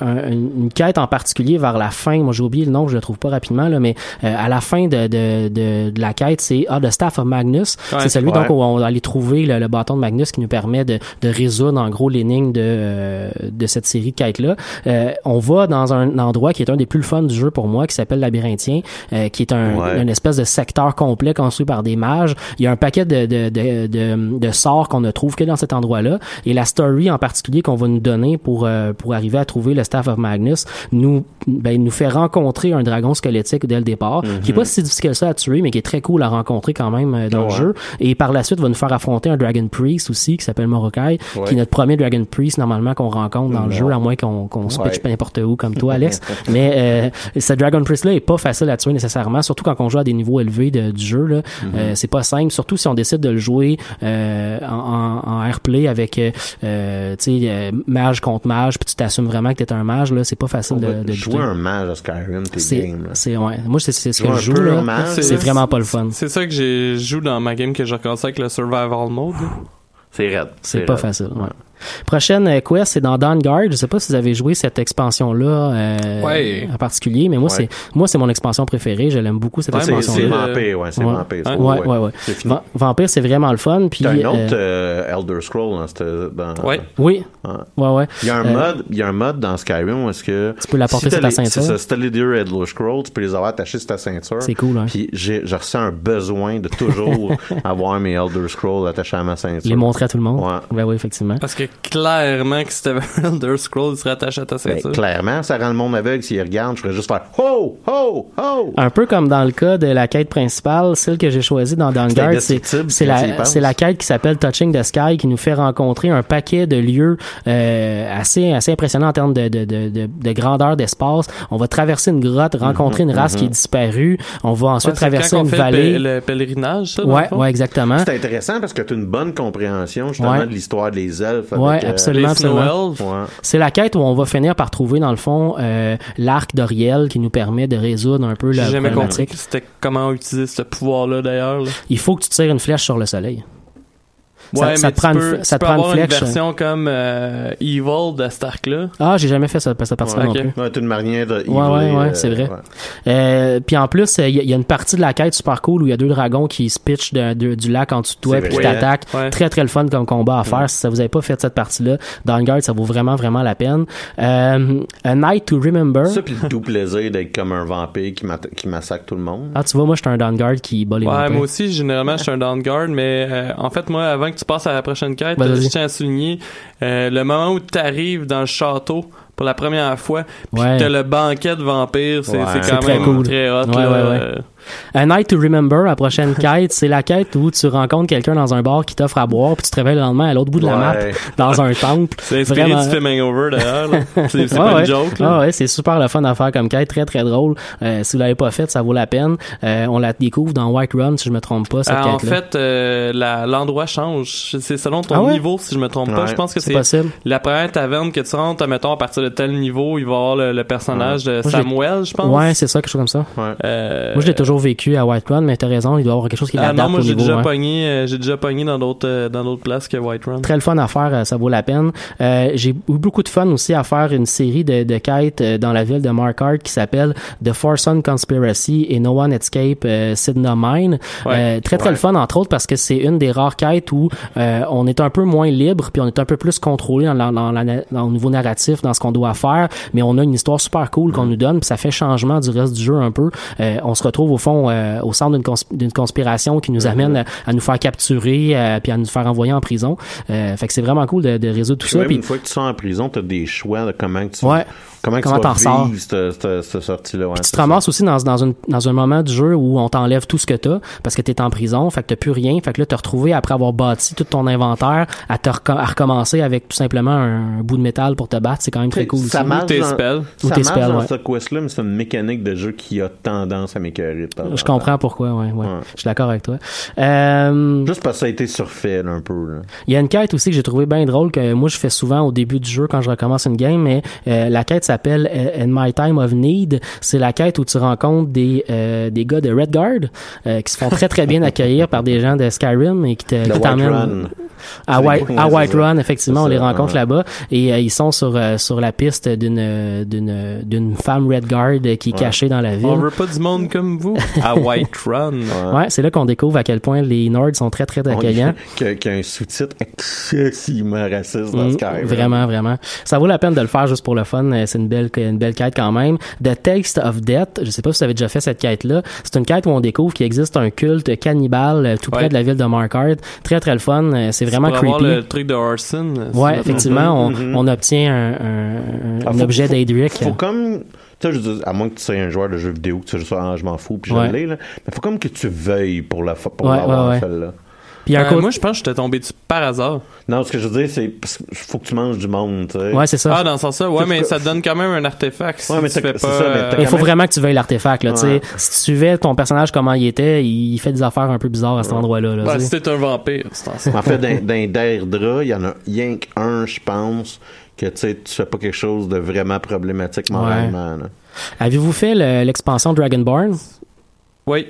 S2: un- une, une quête en particulier vers la fin. Moi, j'ai oublié le nom, je le trouve pas rapidement, là, mais euh, à la fin de, de, de, de la quête, c'est ah, The Staff of Magnus.
S4: Ouais.
S2: c'est celui
S4: Ouais.
S2: donc où on va aller trouver le, le bâton de Magnus qui nous permet de, de résoudre en gros l'énigme de, euh, de cette série de quêtes-là. Euh, on va dans un endroit qui est un des plus fun du jeu pour moi, qui s'appelle Labyrinthien, euh, qui est un,
S1: Ouais.
S2: une espèce de secteur complet construit par des mages. Il y a un paquet de, de, de, de, de sorts qu'on ne trouve que dans cet endroit-là. Et la story en particulier qu'on va nous donner pour, euh, pour arriver à trouver le Staff of Magnus nous, ben, nous fait rencontrer un dragon squelettique dès le départ, qui est pas si difficile que ça à tuer, mais qui est très cool à rencontrer quand même euh, dans le jeu. Et par la suite, va nous faire affronter un Dragon Priest aussi, qui s'appelle Morokai,
S1: Ouais.
S2: qui est notre premier Dragon Priest normalement qu'on rencontre dans le jeu, à moins qu'on qu'on se pitche n'importe où comme toi, Alex. <laughs> mais euh, ce Dragon Priest-là est pas facile à tuer nécessairement, surtout quand on joue à des niveaux élevés de- du jeu. Là. Euh, c'est pas simple, surtout si on décide de le jouer euh, en, en, en airplay avec euh, mage contre mage, puis tu t'assumes vraiment que t'es un mage. là C'est pas facile de, de
S1: Jouer
S2: buter.
S1: un mage à Skyrim, t'es
S2: C'est,
S1: game. là.
S2: c'est, ouais. Moi, c'est, c'est ce que je joue, là. C'est vraiment pas le fun.
S4: C'est ça que j'ai je joue dans ma game que j'ai recommencé avec le survival mode.
S1: C'est raide.
S2: C'est pas facile, ouais. Prochaine euh, quest, c'est dans Dawn Guard. Je sais pas si vous avez joué cette expansion-là euh,
S4: Ouais.
S2: en particulier, mais moi,
S1: Ouais.
S2: c'est moi c'est mon expansion préférée. Je l'aime beaucoup cette
S1: Ouais, c'est c'est
S2: expansion-là.
S1: Vampire, ouais, c'est
S2: Ouais.
S1: Vampire. c'est-
S2: Ouais, ouais, ouais. Va- Vampire, c'est vraiment le fun. Puis
S1: un autre
S2: euh,
S1: euh, Elder Scroll dans cette. Dans,
S4: Ouais.
S2: oui,
S1: Ouais.
S2: ouais.
S1: Il y a un
S2: Euh,
S1: mode, il y a un mode dans Skyrim où est-ce que
S2: Tu peux l'apporter
S1: si
S2: sur ta ceinture.
S1: C'est ça, si t'as les deux Elder Scrolls, tu peux les avoir attachés sur ta ceinture.
S2: C'est cool, hein.
S1: Puis j'ai j'ai ressenti un besoin de toujours <laughs> avoir mes Elder Scrolls attachés à ma ceinture.
S2: les montrer à tout le monde.
S1: Ouais.
S2: Ben oui, effectivement.
S4: Parce que clairement que si t'avais <laughs> un Elder Scroll, il serait attaché à ta
S1: Ben,
S4: ceinture.
S1: clairement, ça rend le monde aveugle s'ils regardent. Je ferais juste faire ho, ho, ho.
S2: Un peu comme dans le cas de la quête principale, celle que j'ai choisie dans Dawn
S1: C'est
S2: la c'est la quête qui s'appelle Touching the Sky qui nous fait rencontrer un paquet de lieux euh, assez assez impressionnants en termes de de, de, de, de grandeur d'espace. On va traverser une grotte, rencontrer une race qui est disparue. On va ensuite
S4: Ouais,
S2: traverser
S4: quand on
S2: une
S4: fait le
S2: vallée.
S4: le, pèlerinage, ça, dans le
S2: Ouais,
S4: fond?
S2: ouais, exactement.
S1: C'est intéressant parce que tu as une bonne compréhension justement
S2: Ouais.
S1: de l'histoire des elfes.
S2: Ouais,
S1: avec, euh,
S2: absolument.
S1: Ouais.
S2: C'est la quête où on va finir par trouver dans le fond euh, l'arc d'Oriel qui nous permet de résoudre un peu la
S4: J'ai jamais compris
S2: problématique.
S4: c'était comment utiliser ce pouvoir-là d'ailleurs. là.
S2: Il faut que tu tires une flèche sur le soleil. Ça-
S4: Ouais,
S2: ça
S4: mais
S2: te prend
S4: tu
S2: une
S4: peux,
S2: fl- ça
S4: tu
S2: te
S4: peux
S2: prend une
S4: avoir une version comme euh, Evil de Stark là.
S2: Ah, j'ai jamais fait cette, cette partie-là
S4: Ouais,
S2: non
S4: ok.
S2: plus.
S1: Ouais, une manière de.
S2: Ouais, ouais,
S1: eviler,
S2: ouais,
S1: euh,
S2: c'est vrai.
S1: ouais.
S2: Euh, puis en plus, il y, a- il y a une partie de la quête super cool où il y a deux dragons qui se pitchent de- de- du lac en dessous de toi puis qui t'attaquent.
S4: Ouais.
S2: Très très le fun comme combat à faire. Si ça vous avez pas fait cette partie-là, Guard, ça vaut vraiment vraiment la peine. Euh, A Night to Remember.
S1: Ça, puis le doux plaisir d'être comme un vampire qui, massacre tout le monde.
S2: Ah, tu vois, moi, je suis un Dawn Guard qui bat les
S4: Ouais,
S2: vampires.
S4: moi aussi, généralement, je suis un down guard, mais euh, en fait, moi, avant que tu passes à la prochaine quête,
S2: Vas-y.
S4: je tiens à souligner euh, le moment où tu arrives dans le château pour la première fois, puis
S2: Ouais.
S4: t'as le banquet de vampires, c'est
S1: Ouais.
S4: quand
S2: très
S4: même
S2: cool.
S4: très hot.
S2: Ouais,
S4: là.
S2: A Night to Remember, la prochaine <laughs> quête, c'est la quête où tu rencontres quelqu'un dans un bar qui t'offre à boire, puis tu te réveilles le lendemain à l'autre bout de la map, dans un temple. <laughs>
S4: C'est inspiré
S2: Vraiment.
S4: du film Hangover, d'ailleurs. là. <laughs> C'est
S2: Ouais,
S4: pas
S2: ouais.
S4: une joke. Là.
S2: Ah ouais, c'est super le fun à faire comme quête, très très drôle. Euh, si vous l'avez pas fait, ça vaut la peine. Euh, on la découvre dans White Run, si je me trompe pas, cette
S4: Ah, en fait, euh, la- l'endroit change. C'est selon ton
S2: Ah ouais?
S4: niveau, si je me trompe pas. Je pense que
S2: c'est possible.
S4: la première taverne que tu rentres, mettons, à partir de tel niveau, il va y avoir le, le personnage de
S2: Moi,
S4: Samuel, je pense.
S2: Ouais, c'est ça, quelque chose comme ça.
S1: Ouais.
S4: Euh,
S2: Moi, je l'ai toujours vécu à White Run, mais t'as raison, il doit y avoir quelque chose qui
S4: Ah
S2: l'adapte
S4: non, moi j'ai déjà pogné, euh, j'ai déjà pogné dans d'autres euh, dans d'autres places que Whiterun.
S2: Très le fun à faire, euh, ça vaut la peine. Euh, j'ai eu beaucoup de fun aussi à faire une série de, de quêtes euh, dans la ville de Markard qui s'appelle The Forsun Conspiracy et No One Escape Sidna Mine.
S4: Ouais.
S2: Très très
S1: Ouais.
S2: le fun entre autres parce que c'est une des rares quêtes où on est un peu moins libre puis on est un peu plus contrôlé dans, la- dans, la, dans le niveau narratif dans ce qu'on doit faire, mais on a une histoire super cool qu'on nous donne, puis ça fait changement du reste du jeu un peu. On se retrouve au fond euh, au centre d'une cons- d'une conspiration qui nous amène à, à nous faire capturer, euh, puis à nous faire envoyer en prison. Euh, fait que c'est vraiment cool de, de résoudre tout
S1: Puis
S2: ça.
S1: même
S2: Puis
S1: une fois que tu sors en prison, tu as des choix de comment que tu,
S2: Ouais.
S1: Comment que
S2: Comment t'en sors?
S1: vivre cette, cette, cette sortie-là. ouais,
S2: tu te
S1: ça.
S2: ramasses aussi dans, dans, une, dans un moment du jeu où on t'enlève tout ce que t'as parce que t'es en prison, fait que t'as plus rien, fait que là t'as retrouvé après avoir bâti tout ton inventaire à te reco- à recommencer avec tout simplement un, bout de métal pour te battre, c'est quand même très cool
S1: ça
S2: aussi.
S1: marche
S4: tes
S1: dans,
S4: spells.
S2: Ou
S1: Ça
S2: tes
S1: marche
S2: spells,
S1: dans
S2: ouais.
S1: ce quest-là, mais c'est une mécanique de jeu qui a tendance à m'écœurer. de temps en
S2: Je comprends pourquoi, ouais, ouais.
S1: Ouais.
S2: Je suis d'accord avec toi. Euh,
S1: Juste parce que ça a été surfait là, un peu. là.
S2: Il y a une quête aussi que j'ai trouvé bien drôle que moi je fais souvent au début du jeu quand je recommence une game, mais euh, la quête s'appelle euh, In My Time of Need. C'est la quête où tu rencontres des euh, des gars de Redguard euh, qui se font très très bien <laughs> accueillir par des gens de Skyrim et qui te t'emmènent
S1: Run.
S2: à White, à White. Run effectivement on les rencontre
S1: ouais.
S2: là-bas et euh, ils sont sur euh, sur la piste d'une d'une d'une femme Redguard qui est
S1: Ouais.
S2: cachée dans la ville.
S4: On veut pas du monde comme vous <laughs> à White Run.
S2: Ouais, c'est là qu'on découvre à quel point les Nords sont très très accueillants.
S1: Qui a, qui a un sous-titre excessivement raciste dans
S2: Mm,
S1: Skyrim.
S2: Vraiment, vraiment. Ça vaut la peine de le faire juste pour le fun. C'est une belle, une belle quête quand même. The Taste of Death. Je sais pas si vous avez déjà fait cette quête-là. C'est une quête où on découvre qu'il existe un culte cannibale euh, tout près
S4: Ouais.
S2: de la ville de Markard. Très, très le fun. Euh, C'est vraiment
S4: pour
S2: creepy.
S4: avoir le truc de Orson.
S2: Ouais, effectivement, on,
S1: Mhm.
S2: on obtient un,
S1: Ah,
S2: un
S1: faut-
S2: objet
S1: faut-
S2: d'Adric.
S1: Faut comme. Tu sais, à moins que tu sois un joueur de jeux vidéo, que tu sois ah, je m'en fous, puis
S2: Ouais.
S1: je l'ai, là. Mais faut comme que tu veuilles pour la pour
S2: Ouais,
S1: l'avoir,
S2: ouais, ouais.
S1: celle-là.
S2: Puis
S4: Euh,
S2: côté-
S4: moi, je pense que j'étais tombé dessus par hasard.
S1: Non, ce que je veux dire, c'est parce qu'il faut que tu manges du monde, tu sais.
S2: Ouais, c'est ça.
S4: Ah, dans ce sens-là, ouais, mais ça te donne quand même un artefact. Si
S1: Ouais, mais
S4: tu fais
S1: c'est
S4: pas.
S1: ça, mais
S4: euh,
S2: il faut
S1: même-
S2: vraiment que tu veuilles l'artefact. Là, tu sais.
S1: Ouais.
S2: Si tu suivais ton personnage comment il était, il fait des affaires un peu bizarres à cet endroit-là. là,
S4: Ouais, t'es un vampire, en
S1: fait, d'un d'un Deirdre, il y en a rien qu'un, je pense, que tu sais, tu fais pas quelque chose de vraiment problématique moralement.
S2: Avez-vous fait le- l'expansion Dragonborn?
S4: Oui.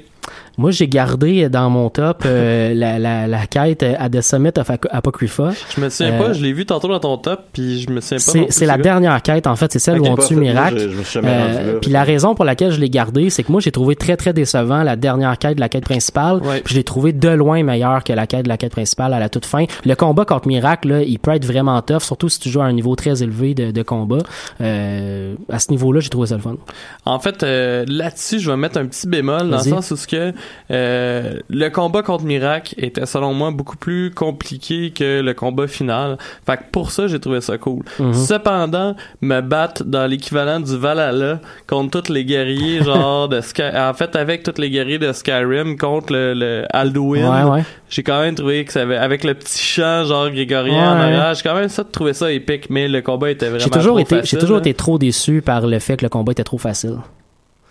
S2: Moi, j'ai gardé dans mon top euh, <laughs> la, la, la quête à The Summit of Ap- Apocrypha.
S4: Je me souviens
S2: Euh,
S4: pas, je l'ai vu tantôt dans ton top, puis je me souviens pas.
S2: C'est la
S4: gars.
S2: dernière quête, en fait. C'est celle où on tue Miracle.
S1: je- je me suis jamais rendu là.
S2: puis la raison pour laquelle je l'ai gardé, c'est que moi, j'ai trouvé très, très décevant la dernière quête de la quête principale.
S4: Ouais.
S2: Puis je l'ai trouvé de loin meilleur que la quête de la quête principale à la toute fin. Le combat contre Miracle, là, il peut être vraiment tough, surtout si tu joues à un niveau très élevé de, de combat. Euh, à ce niveau-là, j'ai trouvé ça le fun.
S4: En fait, euh, là-dessus, je vais mettre un petit bémol dans le sens où ce que euh, le combat contre Miracle était selon moi beaucoup plus compliqué que le combat final. Fait que pour ça, j'ai trouvé ça cool.
S2: Mhm.
S4: Cependant, me battre dans l'équivalent du Valhalla contre tous les guerriers <laughs> genre de Sky en fait avec tous les guerriers de Skyrim contre le, le Alduin.
S2: Ouais, ouais.
S4: J'ai quand même trouvé que ça avait avec le petit chant genre grégorien
S2: Ouais.
S4: en arrière, j'ai quand même ça trouvé ça épique mais le combat était vraiment
S2: J'ai toujours
S4: trop
S2: été, j'ai toujours
S4: là.
S2: été trop déçu par le fait que le combat était trop facile.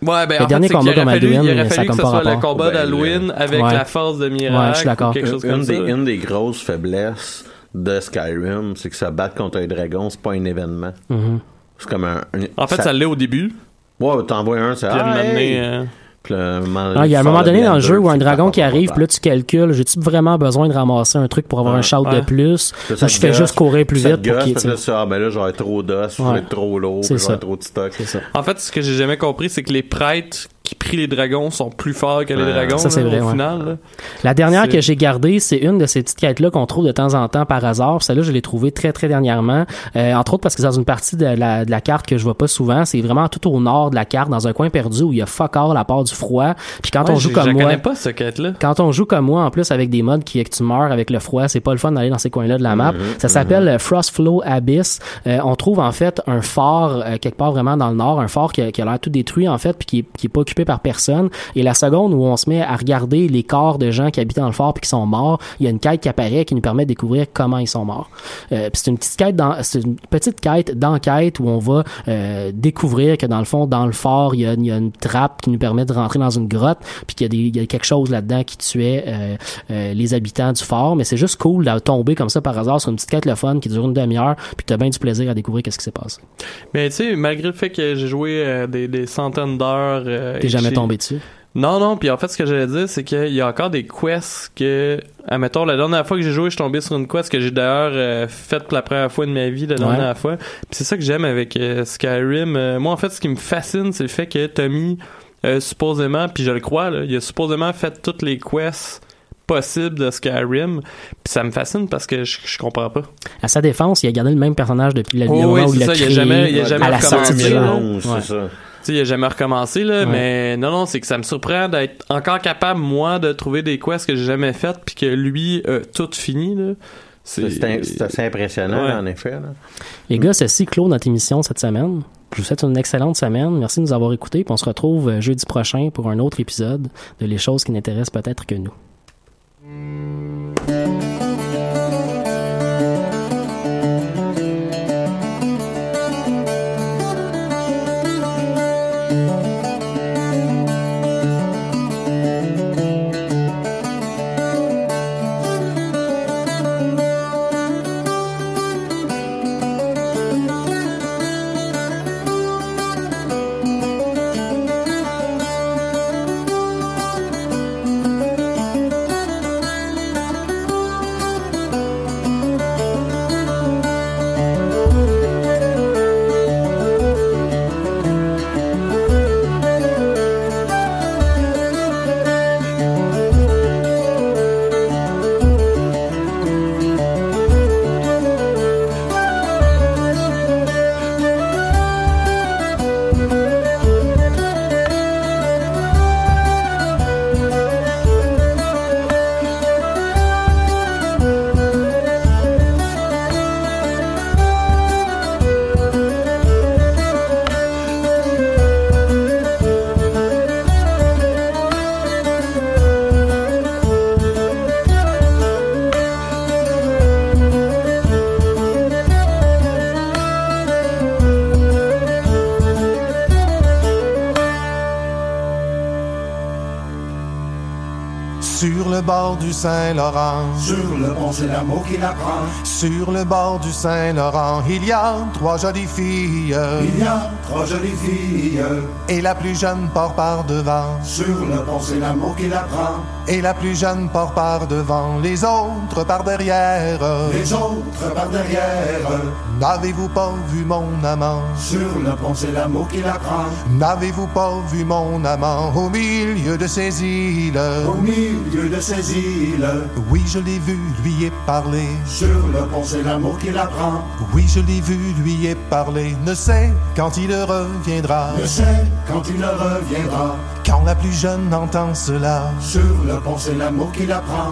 S4: Ouais, ben,
S2: Le
S4: en
S2: dernier
S4: fait,
S2: combat comme
S4: il aurait
S2: ça
S4: fallu que
S2: comme
S4: ce soit le combat
S1: Ben,
S4: d'Halloween avec
S2: Ouais.
S4: la force de Miracle
S2: Ouais, je suis d'accord.
S4: ou quelque chose
S1: Une
S4: comme
S1: des,
S4: ça.
S1: une des grosses faiblesses de Skyrim, c'est que se battre contre un dragon, c'est pas un événement.
S2: Mhm.
S1: C'est comme un. un-
S4: En fait, ça, l'est au début.
S1: Ouais, t'envoies un, c'est
S4: Puis à un
S1: ah,
S4: moment donné,
S1: hey!
S4: euh,
S2: Ah, il y a un moment donné dans le jeu où un dragon qui arrive, puis là tu calcules, j'ai-tu vraiment besoin de ramasser un truc pour avoir un shout de plus?
S1: Là,
S2: je fais
S1: gosse,
S2: juste courir plus vite pour qu'il
S1: là, ah, ben là, j'aurais trop d'os, je
S2: Ouais.
S1: vais être trop lourd,
S2: C'est
S1: puis j'aurais
S2: ça.
S1: trop de stock.
S2: C'est ça.
S4: En fait, ce que j'ai jamais compris, c'est que les prêtres qui prient les dragons sont plus forts que les
S1: Ouais.
S4: dragons.
S2: Ça, c'est
S4: là,
S2: vrai,
S4: au
S2: ouais.
S4: final.
S2: La dernière que j'ai gardée, c'est une de ces petites quêtes-là qu'on trouve de temps en temps par hasard. Celle-là, je l'ai trouvée très, très dernièrement. Euh, entre autres parce que c'est dans une partie de la, de la carte que je vois pas souvent. C'est vraiment tout au nord de la carte, dans un coin perdu où il y a fuck all à part du froid. Puis quand
S4: Ouais,
S2: on joue comme moi...
S4: connais pas ce quête-là.
S2: Quand on joue comme moi, en plus, avec des modes qui que tu meurs avec le froid, c'est pas le fun d'aller dans ces coins-là de la map.
S1: Mhm,
S2: Ça s'appelle euh, Frost Flow Abyss. Euh, on trouve en fait un phare euh, quelque part vraiment dans le nord, un phare qui a, qui a l'air tout détruit en fait, puis qui qui est pas occupé par personne. Et la seconde où on se met à regarder les corps de gens qui habitent dans le phare puis qui sont morts, il y a une quête qui apparaît qui nous permet de découvrir comment ils sont morts. Euh, c'est une petite quête dans, c'est une petite quête d'enquête où on va euh, découvrir que dans le fond, dans le phare, il y a, il y a une trappe qui nous permet de rentrer dans une grotte, puis qu'il y a, des, il y a quelque chose là-dedans qui tuait euh, euh, les habitants du fort. Mais c'est juste cool de tomber comme ça par hasard sur une petite quête le fun qui dure une demi-heure, puis t'as bien du plaisir à découvrir qu'est-ce qui s'est passé.
S4: Mais tu sais, malgré le fait que j'ai joué euh, des, des centaines d'heures.
S2: T'es jamais tombé dessus?
S4: Non, non, puis en fait, ce que j'allais dire, c'est qu'il y a encore des quests que, admettons, la dernière fois que j'ai joué, je suis tombé sur une quest que j'ai d'ailleurs euh, faite pour la première fois de ma vie, la dernière fois. Puis c'est ça que j'aime avec euh, Skyrim. Euh, moi, en fait, ce qui me fascine, c'est le fait que Tommy, euh, supposément, puis je le crois, là, il a supposément fait toutes les quests possible de Skyrim. Puis ça me fascine parce que je, je comprends pas.
S2: À sa défense, il a gardé le même personnage depuis le
S4: Oh,
S2: moment
S4: oui,
S2: où il
S4: c'est
S2: l'a
S4: ça, il a
S2: créé
S4: jamais- il a jamais
S2: à la sortie
S1: ça.
S4: Il a jamais recommencé, là,
S2: Ouais.
S4: mais non, non, c'est que ça me surprend d'être encore capable, moi, de trouver des quests que j'ai jamais faites, puis que lui, a tout fini, là.
S1: C'est assez impressionnant,
S4: Ouais.
S1: en effet. là.
S2: Les gars, ceci clôt notre émission cette semaine. Je vous souhaite une excellente semaine. Merci de nous avoir écoutés. Puis on se retrouve euh, jeudi prochain pour un autre épisode de Les choses qui n'intéressent peut-être que nous.
S6: Saint-Laurent.
S7: Sur le pont, c'est l'amour qui l'apprend.
S6: Sur le bord du Saint-Laurent, il y a trois jolies filles.
S7: Il y a trois jolies filles.
S6: Et la plus jeune part par devant.
S7: Sur le pont, c'est l'amour qui l'apprend.
S6: Et la plus jeune part par devant. Les autres par derrière.
S7: Les autres par derrière.
S6: N'avez-vous pas vu mon amant?
S7: Sur le pont, c'est l'amour qui l'apprend.
S6: N'avez-vous pas vu mon amant? Au milieu de ces îles?
S7: Au milieu de ces îles.
S6: Oui, je l'ai vu, lui ai parlé.
S7: Sur le pont, c'est l'amour qui l'apprend.
S6: Oui, je l'ai vu, lui ai parlé. Ne sait quand il reviendra.
S7: Ne sait quand il reviendra.
S6: Quand la plus jeune entend cela.
S7: Sur le pont, c'est l'amour qui l'apprend.